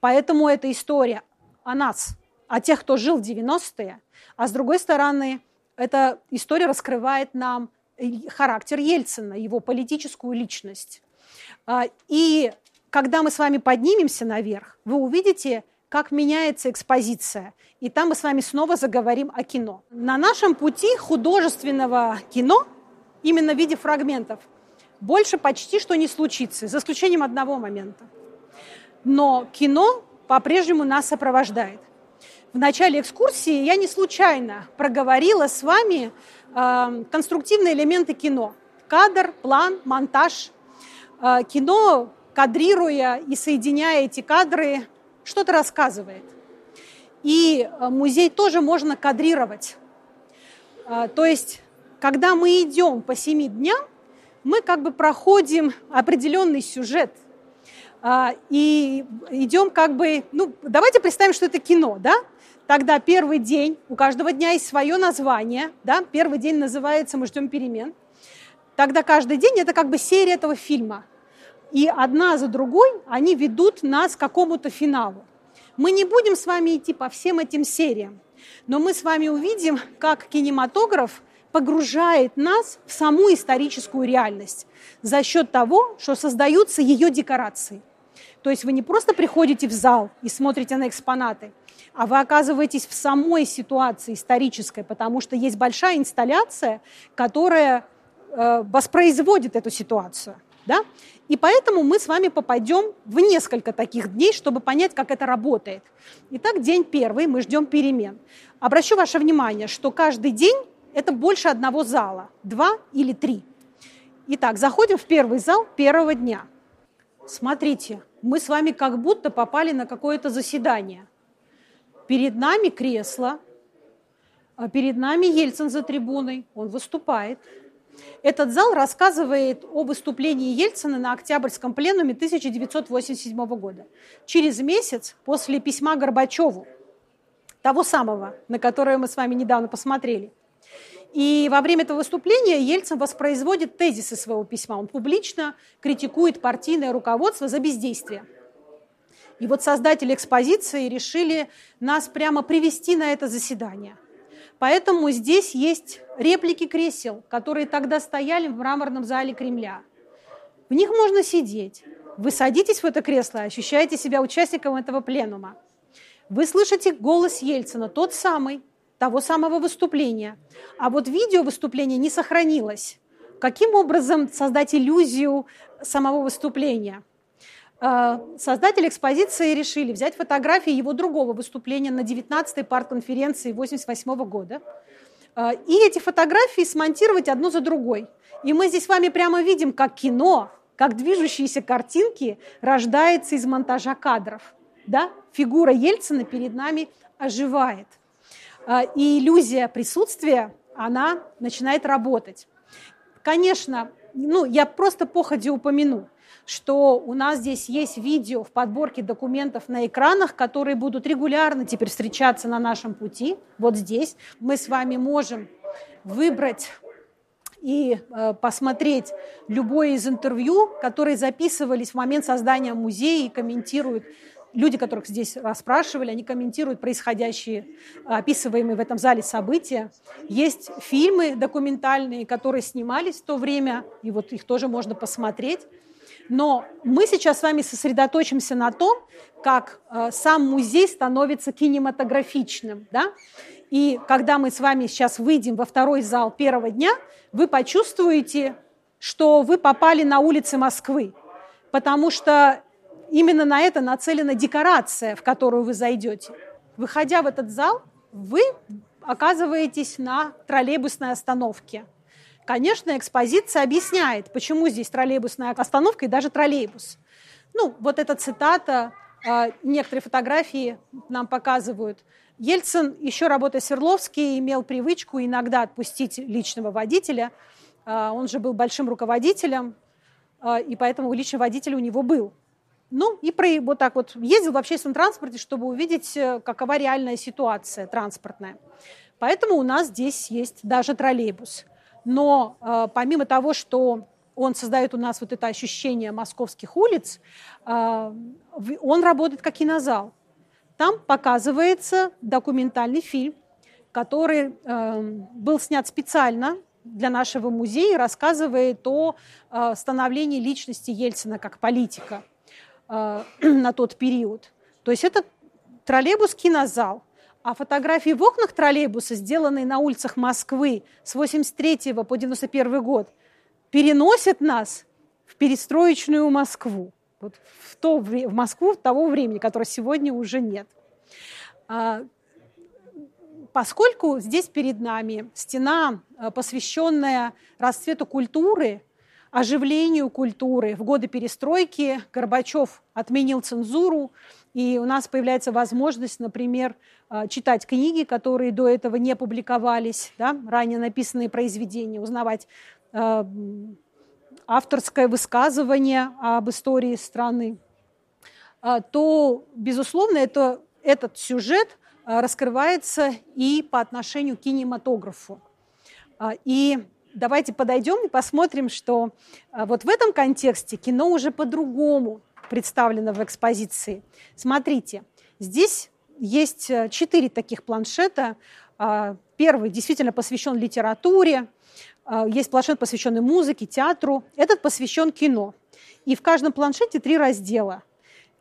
Поэтому эта история о нас, о тех, кто жил в 90-е, а с другой стороны, эта история раскрывает нам характер Ельцина, его политическую личность. А, и когда мы с вами поднимемся наверх, вы увидите, как меняется экспозиция. И там мы с вами снова заговорим о кино. На нашем пути художественного кино, именно в виде фрагментов, больше почти что не случится, за исключением одного момента. Но кино по-прежнему нас сопровождает в начале экскурсии я не случайно проговорила с вами э, конструктивные элементы кино. Кадр, план, монтаж. Э, кино, кадрируя и соединяя эти кадры, что-то рассказывает. И э, музей тоже можно кадрировать. Э, то есть, когда мы идем по семи дням, мы как бы проходим определенный сюжет – и идем как бы, ну, давайте представим, что это кино, да? Тогда первый день, у каждого дня есть свое название, да, первый день называется «Мы ждем перемен». Тогда каждый день это как бы серия этого фильма. И одна за другой они ведут нас к какому-то финалу. Мы не будем с вами идти по всем этим сериям, но мы с вами увидим, как кинематограф погружает нас в саму историческую реальность за счет того, что создаются ее декорации. То есть вы не просто приходите в зал и смотрите на экспонаты, а вы оказываетесь в самой ситуации исторической, потому что есть большая инсталляция, которая э, воспроизводит эту ситуацию. Да? И поэтому мы с вами попадем в несколько таких дней, чтобы понять, как это работает. Итак, день первый, мы ждем перемен. Обращу ваше внимание, что каждый день это больше одного зала, два или три. Итак, заходим в первый зал первого дня. Смотрите, мы с вами как будто попали на какое-то заседание. Перед нами кресло, а перед нами Ельцин за трибуной, он выступает. Этот зал рассказывает о выступлении Ельцина на Октябрьском пленуме 1987 года. Через месяц после письма Горбачеву, того самого, на которое мы с вами недавно посмотрели. И во время этого выступления Ельцин воспроизводит тезисы своего письма. Он публично критикует партийное руководство за бездействие. И вот создатели экспозиции решили нас прямо привести на это заседание. Поэтому здесь есть реплики кресел, которые тогда стояли в мраморном зале Кремля. В них можно сидеть. Вы садитесь в это кресло, ощущаете себя участником этого пленума. Вы слышите голос Ельцина, тот самый, того самого выступления. А вот видео выступления не сохранилось. Каким образом создать иллюзию самого выступления? А, создатели экспозиции решили взять фотографии его другого выступления на 19-й партконференции 1988 года а, и эти фотографии смонтировать одну за другой. И мы здесь с вами прямо видим, как кино, как движущиеся картинки рождается из монтажа кадров. Да? Фигура Ельцина перед нами оживает. А, и иллюзия присутствия, она начинает работать. Конечно, ну, я просто походе упомяну – что у нас здесь есть видео в подборке документов на экранах, которые будут регулярно теперь встречаться на нашем пути. Вот здесь мы с вами можем выбрать и э, посмотреть любое из интервью, которые записывались в момент создания музея и комментируют люди, которых здесь расспрашивали, они комментируют происходящие, описываемые в этом зале события. Есть фильмы документальные, которые снимались в то время, и вот их тоже можно посмотреть. Но мы сейчас с вами сосредоточимся на том, как э, сам музей становится кинематографичным. Да? И когда мы с вами сейчас выйдем во второй зал первого дня, вы почувствуете, что вы попали на улицы Москвы, потому что именно на это нацелена декорация, в которую вы зайдете. Выходя в этот зал, вы оказываетесь на троллейбусной остановке. Конечно, экспозиция объясняет, почему здесь троллейбусная остановка и даже троллейбус. Ну, вот эта цитата, а, некоторые фотографии нам показывают. Ельцин, еще работая Свердловске, имел привычку иногда отпустить личного водителя. А, он же был большим руководителем, а, и поэтому личный водитель у него был. Ну, и про, вот так вот ездил в общественном транспорте, чтобы увидеть, э, какова реальная ситуация транспортная. Поэтому у нас здесь есть даже троллейбус. Но э, помимо того, что он создает у нас вот это ощущение московских улиц, э, он работает как кинозал. Там показывается документальный фильм, который э, был снят специально для нашего музея, рассказывает о э, становлении личности Ельцина как политика на тот период. То есть это троллейбус-кинозал – а фотографии в окнах троллейбуса, сделанные на улицах Москвы с 83 по 91 год, переносят нас в перестроечную Москву. Вот в, то, в Москву того времени, которого сегодня уже нет. А, поскольку здесь перед нами стена, а, посвященная расцвету культуры, оживлению культуры. В годы перестройки Горбачев отменил цензуру, и у нас появляется возможность, например, а, читать книги, которые до этого не публиковались, да, ранее написанные произведения, узнавать э, авторское высказывание об истории страны, э, то, безусловно, это, этот сюжет раскрывается и по отношению к кинематографу. И давайте подойдем и посмотрим, что э, вот в этом контексте кино уже по-другому представлено в экспозиции. Смотрите, здесь есть э, четыре таких планшета. А, первый действительно посвящен литературе, а, есть планшет, посвященный музыке, театру. Этот посвящен кино. И в каждом планшете три раздела.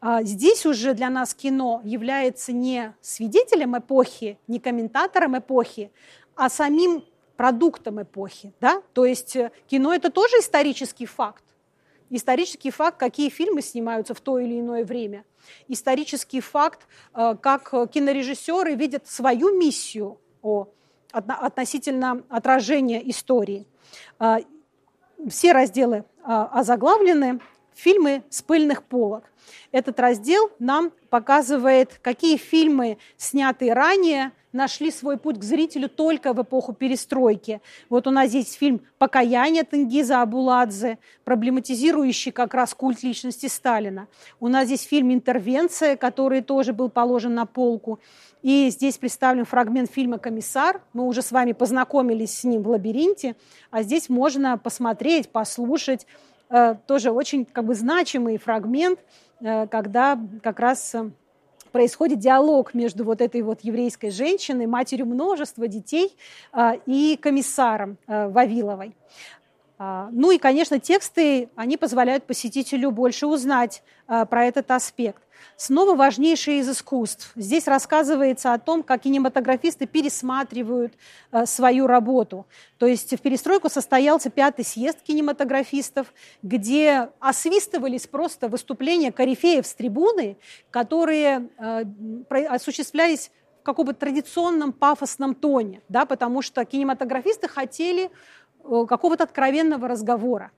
А, здесь уже для нас кино является не свидетелем эпохи, не комментатором эпохи, а самим продуктом эпохи. Да? То есть э, кино – это тоже исторический факт. Исторический факт, какие фильмы снимаются в то или иное время – исторический факт, э, как кинорежиссеры видят свою миссию о, относительно отражения истории. Э, все разделы э, озаглавлены фильмы с пыльных полок. Этот раздел нам показывает, какие фильмы, снятые ранее, нашли свой путь к зрителю только в эпоху перестройки. Вот у нас здесь фильм «Покаяние» Тенгиза Абуладзе, проблематизирующий как раз культ личности Сталина. У нас здесь фильм «Интервенция», который тоже был положен на полку. И здесь представлен фрагмент фильма «Комиссар». Мы уже с вами познакомились с ним в «Лабиринте», а здесь можно посмотреть, послушать. Э, тоже очень как бы, значимый фрагмент, э, когда как раз э, происходит диалог между вот этой вот еврейской женщиной, матерью множества детей, а, и комиссаром а, Вавиловой. А, ну и, конечно, тексты, они позволяют посетителю больше узнать про этот аспект. Снова важнейшее из искусств. Здесь рассказывается о том, как кинематографисты пересматривают э, свою работу. То есть в перестройку состоялся пятый съезд кинематографистов, где освистывались просто выступления корифеев с трибуны, которые осуществлялись в каком-то традиционном пафосном тоне, да, потому что кинематографисты хотели какого-то откровенного разговора.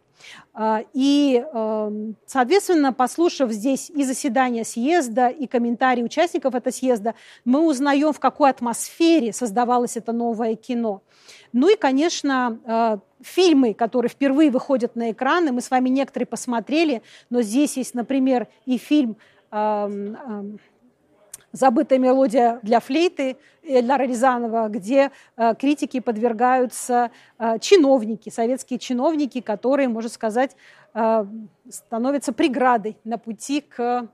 А, и, эм, соответственно, послушав здесь и заседание съезда, и комментарии участников этого съезда, мы узнаем, в какой атмосфере создавалось это новое кино. Ну и, конечно, э, фильмы, которые впервые выходят на экраны, мы с вами некоторые посмотрели, но здесь есть, например, и фильм эм, эм, забытая мелодия для флейты Эльдара Рязанова, где э, критики подвергаются э, чиновники, советские чиновники, которые, можно сказать, э, становятся преградой на пути к Э,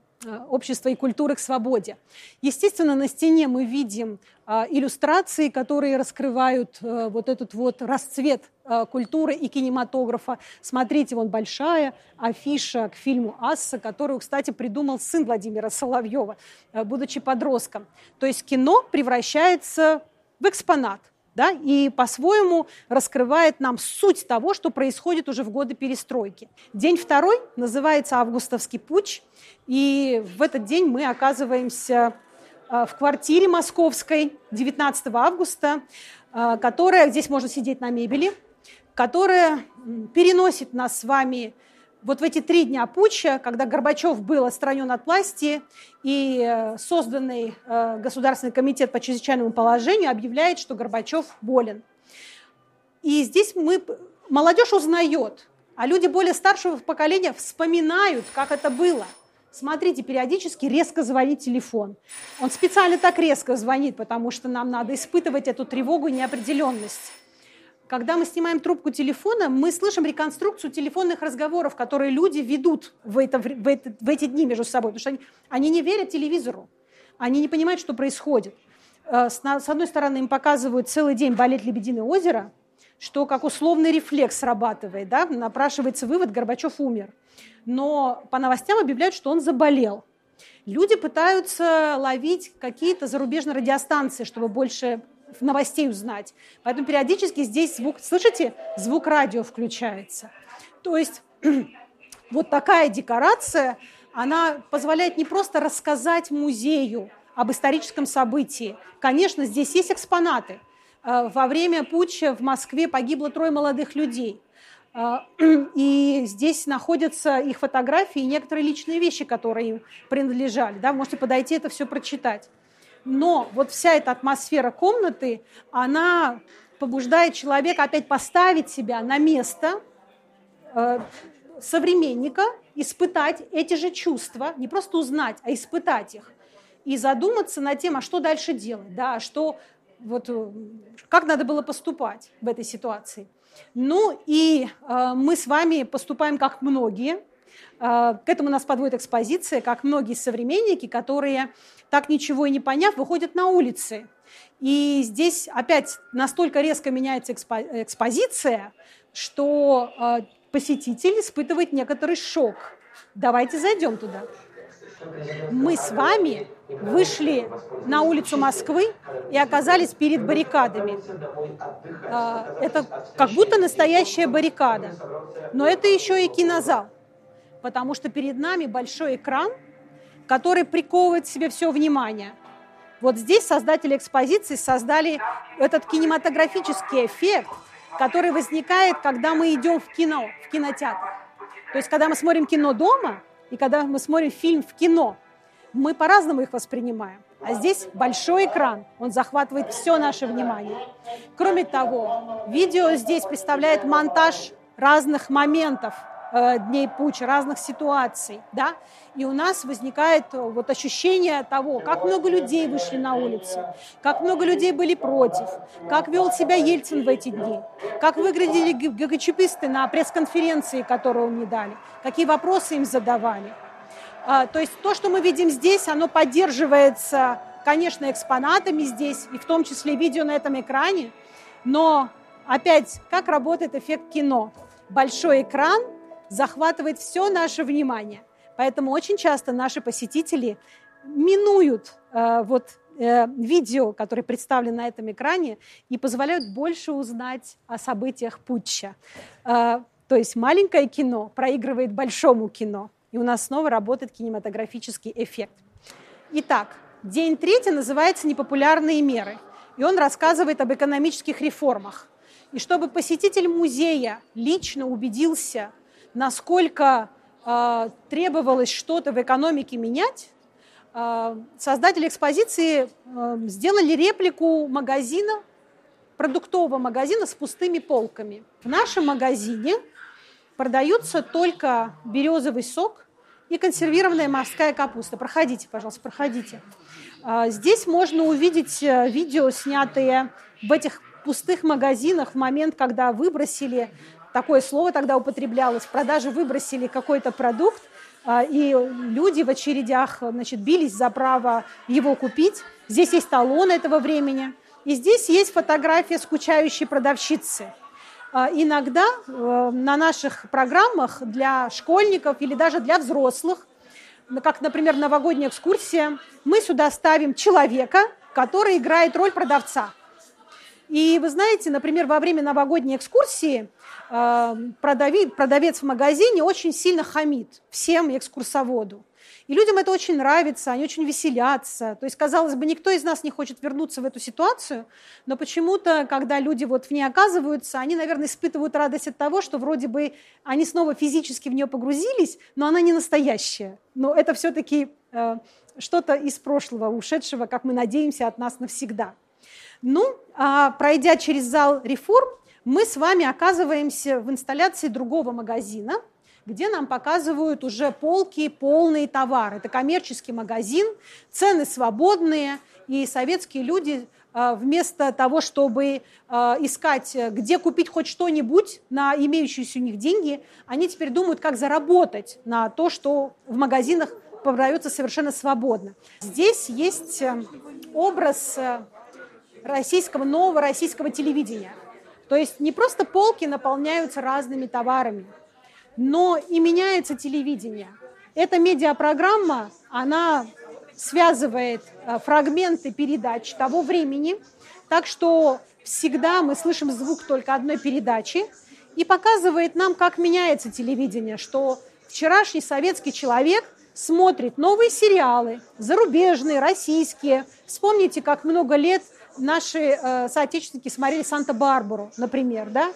общества и культуры к свободе. Естественно, на стене мы видим а, иллюстрации, которые раскрывают а, вот этот вот расцвет культуры и кинематографа. Смотрите, вон большая афиша к фильму «Асса», которую, кстати, придумал сын Владимира Соловьева, будучи подростком. То есть кино превращается в экспонат – да, и по-своему раскрывает нам суть того, что происходит уже в годы перестройки. День второй называется «Августовский путь», и в этот день мы оказываемся э, в квартире московской 19 августа, э, которая, здесь можно сидеть на мебели, которая переносит нас с вами вот в эти три дня путча, когда Горбачев был отстранен от власти, и э, созданный э, Государственный комитет по чрезвычайному положению объявляет, что Горбачев болен. И здесь мы, молодежь узнает, а люди более старшего поколения вспоминают, как это было. Смотрите, периодически резко звонит телефон. Он специально так резко звонит, потому что нам надо испытывать эту тревогу и неопределенность. Когда мы снимаем трубку телефона, мы слышим реконструкцию телефонных разговоров, которые люди ведут в, это, в, это, в эти дни между собой, потому что они, они не верят телевизору, они не понимают, что происходит. Э, с, с одной стороны, им показывают целый день «Болит Лебединое озеро», что как условный рефлекс срабатывает, да? напрашивается вывод, Горбачев умер. Но по новостям объявляют, что он заболел. Люди пытаются ловить какие-то зарубежные радиостанции, чтобы больше новостей узнать. Поэтому периодически здесь звук, слышите, звук радио включается. То есть вот такая декорация, она позволяет не просто рассказать музею об историческом событии. Конечно, здесь есть экспонаты. Э, во время путча в Москве погибло трое молодых людей. Э, и здесь находятся их фотографии и некоторые личные вещи, которые им принадлежали. Да, можете подойти это все прочитать. Но вот вся эта атмосфера комнаты, она побуждает человека опять поставить себя на место э, современника, испытать эти же чувства, не просто узнать, а испытать их. И задуматься над тем, а что дальше делать, да, а что, вот, э, как надо было поступать в этой ситуации. Ну и э, мы с вами поступаем как многие. Э, к этому нас подводит экспозиция, как многие современники, которые так ничего и не поняв, выходят на улицы. И здесь опять настолько резко меняется экспо экспозиция, что э, посетитель испытывает некоторый шок. Давайте зайдем туда. Мы с вами вышли на улицу Москвы и оказались перед баррикадами. Э, это как будто настоящая баррикада. Но это еще и кинозал, потому что перед нами большой экран – который приковывает к себе все внимание. Вот здесь создатели экспозиции создали этот кинематографический эффект, который возникает, когда мы идем в кино, в кинотеатр. То есть, когда мы смотрим кино дома и когда мы смотрим фильм в кино, мы по-разному их воспринимаем. А здесь большой экран, он захватывает все наше внимание. Кроме того, видео здесь представляет монтаж разных моментов Э, дней путь, разных ситуаций, да, и у нас возникает э, вот ощущение того, как много людей вышли на улицы, как много людей были против, как вел себя Ельцин в эти дни, как выглядели ГКЧПисты на пресс-конференции, которую мне дали, какие вопросы им задавали. А, то есть то, что мы видим здесь, оно поддерживается, конечно, экспонатами здесь, и в том числе видео на этом экране, но опять, как работает эффект кино? Большой экран – захватывает все наше внимание. Поэтому очень часто наши посетители минуют э, вот э, видео, которые представлены на этом экране, и позволяют больше узнать о событиях путча. Э, то есть маленькое кино проигрывает большому кино, и у нас снова работает кинематографический эффект. Итак, день третий называется «Непопулярные меры», и он рассказывает об экономических реформах. И чтобы посетитель музея лично убедился насколько э, требовалось что-то в экономике менять, э, создатели экспозиции э, сделали реплику магазина, продуктового магазина с пустыми полками. В нашем магазине продаются только березовый сок и консервированная морская капуста. Проходите, пожалуйста, проходите. Здесь можно увидеть видео, снятые в этих пустых магазинах в момент, когда выбросили такое слово тогда употреблялось, в продаже выбросили какой-то продукт, а, и люди в очередях значит, бились за право его купить. Здесь есть талон этого времени. И здесь есть фотография скучающей продавщицы. А, иногда э, на наших программах для школьников или даже для взрослых, как, например, новогодняя экскурсия, мы сюда ставим человека, который играет роль продавца. И вы знаете, например, во время новогодней экскурсии э, продавец в магазине очень сильно хамит всем экскурсоводу. И людям это очень нравится, они очень веселятся. То есть, казалось бы, никто из нас не хочет вернуться в эту ситуацию, но почему-то, когда люди вот в ней оказываются, они, наверное, испытывают радость от того, что вроде бы они снова физически в нее погрузились, но она не настоящая. Но это все-таки э, что-то из прошлого, ушедшего, как мы надеемся, от нас навсегда. Ну, а пройдя через зал реформ, мы с вами оказываемся в инсталляции другого магазина – где нам показывают уже полки, полные товары. Это коммерческий магазин, цены свободные, и советские люди а, вместо того, чтобы а, искать, где купить хоть что-нибудь на имеющиеся у них деньги, они теперь думают, как заработать на то, что в магазинах продается совершенно свободно. Здесь есть э, образ э, российского, нового российского телевидения. То есть не просто полки наполняются разными товарами, но и меняется телевидение. Эта медиапрограмма, она связывает э, фрагменты передач того времени, так что всегда мы слышим звук только одной передачи и показывает нам, как меняется телевидение, что вчерашний советский человек смотрит новые сериалы, зарубежные, российские. Вспомните, как много лет наши э, соотечественники смотрели «Санта-Барбару», например, да?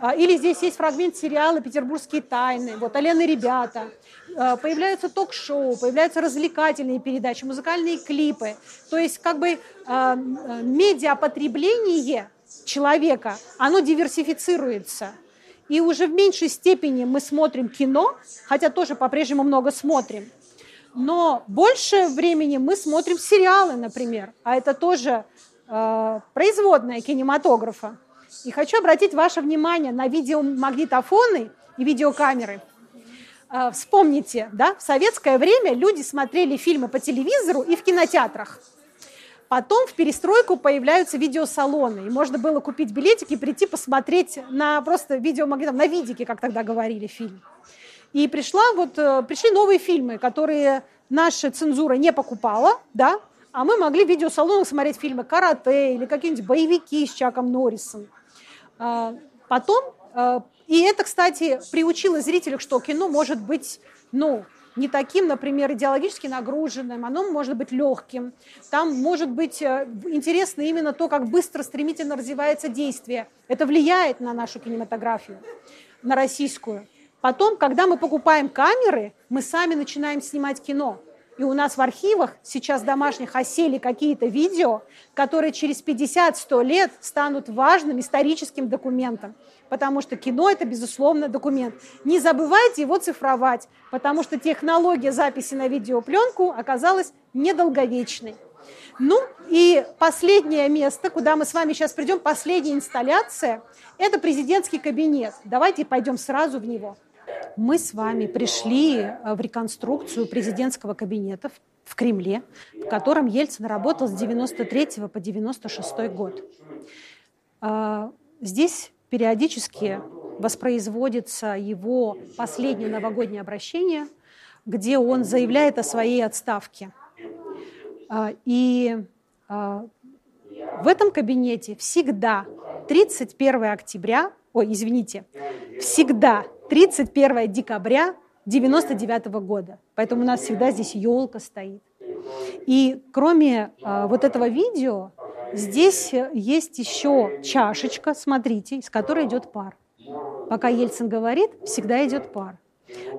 А, или здесь есть фрагмент сериала «Петербургские тайны», вот «Алена ребята». А, появляются ток-шоу, появляются развлекательные передачи, музыкальные клипы. То есть как бы а, медиапотребление человека, оно диверсифицируется. И уже в меньшей степени мы смотрим кино, хотя тоже по-прежнему много смотрим. Но больше времени мы смотрим сериалы, например, а это тоже производная кинематографа. И хочу обратить ваше внимание на видеомагнитофоны и видеокамеры. А, вспомните, да, в советское время люди смотрели фильмы по телевизору и в кинотеатрах. Потом в перестройку появляются видеосалоны, и можно было купить билетики и прийти посмотреть на просто видеомагнитофон, на видике, как тогда говорили, фильм. И пришла вот, э, пришли новые фильмы, которые наша цензура не покупала, да, а мы могли в видеосалонах смотреть фильмы «Карате» или какие-нибудь боевики с Чаком Норрисом. А, потом, а, и это, кстати, приучило зрителей, что кино может быть, ну, не таким, например, идеологически нагруженным, оно может быть легким. Там может быть э, интересно именно то, как быстро, стремительно развивается действие. Это влияет на нашу кинематографию, на российскую. Потом, когда мы покупаем камеры, мы сами начинаем снимать кино. И у нас в архивах сейчас домашних осели какие-то видео, которые через 50-100 лет станут важным историческим документом. Потому что кино – это, безусловно, документ. Не забывайте его цифровать, потому что технология записи на видеопленку оказалась недолговечной. Ну и последнее место, куда мы с вами сейчас придем, последняя инсталляция – это президентский кабинет. Давайте пойдем сразу в него мы с вами пришли э, в реконструкцию президентского кабинета в Кремле, в котором Ельцин работал с 93 по 96 год. А, здесь периодически воспроизводится его последнее новогоднее обращение, где он заявляет о своей отставке. А, и в этом кабинете всегда 31 октября, ой, извините, всегда 31 декабря 99 года. Поэтому у нас всегда здесь елка стоит. И кроме а, вот этого видео, здесь есть еще чашечка, смотрите, из которой идет пар. Пока Ельцин говорит, всегда идет пар.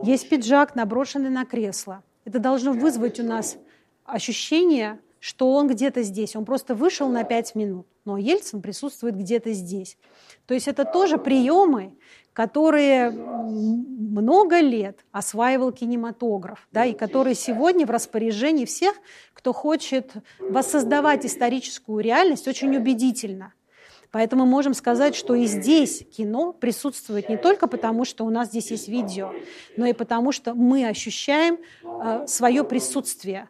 Есть пиджак, наброшенный на кресло. Это должно вызвать у нас ощущение, что он где-то здесь. Он просто вышел на пять минут, но Ельцин присутствует где-то здесь. То есть это тоже приемы, которые много лет осваивал кинематограф, да, и которые сегодня в распоряжении всех, кто хочет воссоздавать историческую реальность очень убедительно. Поэтому мы можем сказать, что и здесь кино присутствует не только потому, что у нас здесь есть видео, но и потому, что мы ощущаем э, свое присутствие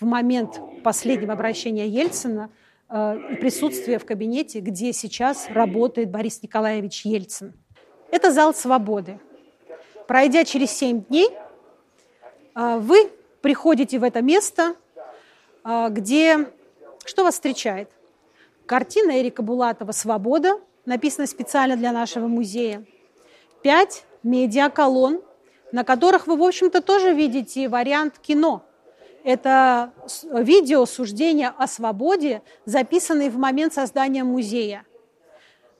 в момент последнего обращения Ельцина э, и присутствие в кабинете, где сейчас работает Борис Николаевич Ельцин. Это зал свободы. Пройдя через семь дней, а, вы приходите в это место, а, где что вас встречает? Картина Эрика Булатова «Свобода», написана специально для нашего музея. Пять медиаколонн, на которых вы, в общем-то, тоже видите вариант кино. Это видео суждения о свободе, записанные в момент создания музея.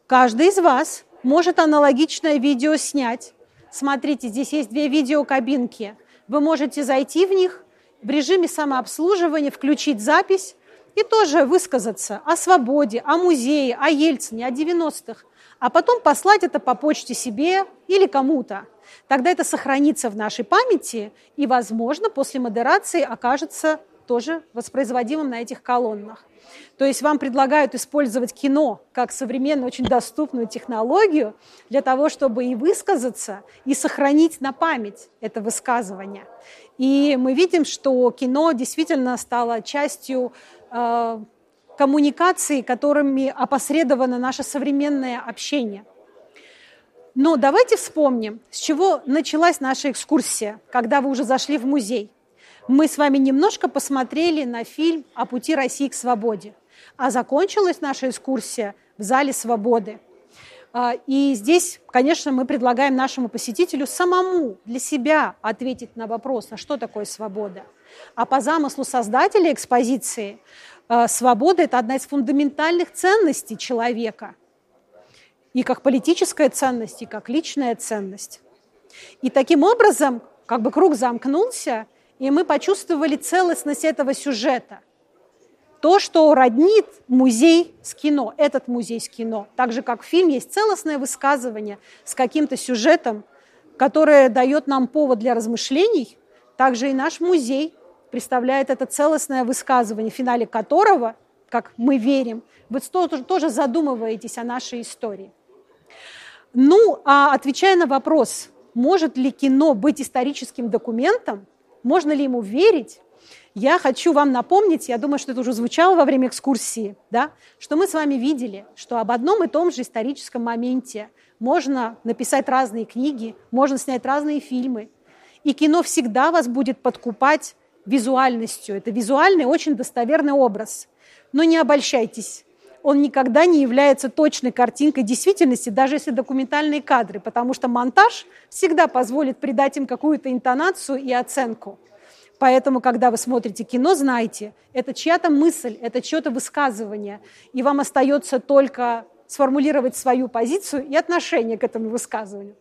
Каждый из вас может аналогичное видео снять. Смотрите, здесь есть две видеокабинки. Вы можете зайти в них в режиме самообслуживания, включить запись и тоже высказаться о свободе, о музее, о Ельцине, о 90-х, а потом послать это по почте себе или кому-то. Тогда это сохранится в нашей памяти и, возможно, после модерации окажется тоже воспроизводимым на этих колоннах. То есть вам предлагают использовать кино как современную, очень доступную технологию для того, чтобы и высказаться, и сохранить на память это высказывание. И мы видим, что кино действительно стало частью э, коммуникаций, которыми опосредовано наше современное общение. Но давайте вспомним, с чего началась наша экскурсия, когда вы уже зашли в музей. Мы с вами немножко посмотрели на фильм «О пути России к свободе», а закончилась наша экскурсия в Зале свободы – а, и здесь, конечно, мы предлагаем нашему посетителю самому для себя ответить на вопрос, а что такое свобода. А по замыслу создателя экспозиции, а, свобода – это одна из фундаментальных ценностей человека. И как политическая ценность, и как личная ценность. И таким образом, как бы круг замкнулся, и мы почувствовали целостность этого сюжета – то, что роднит музей с кино, этот музей с кино. Так же, как в фильме есть целостное высказывание с каким-то сюжетом, которое дает нам повод для размышлений, также и наш музей представляет это целостное высказывание, в финале которого, как мы верим, вы тоже задумываетесь о нашей истории. Ну, а отвечая на вопрос, может ли кино быть историческим документом, можно ли ему верить, я хочу вам напомнить, я думаю, что это уже звучало во время экскурсии, да, что мы с вами видели, что об одном и том же историческом моменте можно написать разные книги, можно снять разные фильмы. И кино всегда вас будет подкупать визуальностью. Это визуальный, очень достоверный образ. Но не обольщайтесь. Он никогда не является точной картинкой действительности, даже если документальные кадры, потому что монтаж всегда позволит придать им какую-то интонацию и оценку. Поэтому, когда вы смотрите кино, знайте, это чья-то мысль, это чье-то высказывание, и вам остается только сформулировать свою позицию и отношение к этому высказыванию.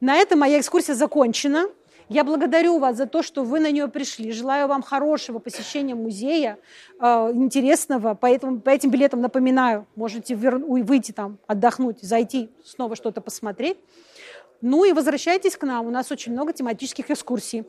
На этом моя экскурсия закончена. Я благодарю вас за то, что вы на нее пришли. Желаю вам хорошего посещения музея, э, интересного. Поэтому, по этим билетам напоминаю, можете выйти там, отдохнуть, зайти, снова что-то посмотреть. Ну и возвращайтесь к нам. У нас очень много тематических экскурсий.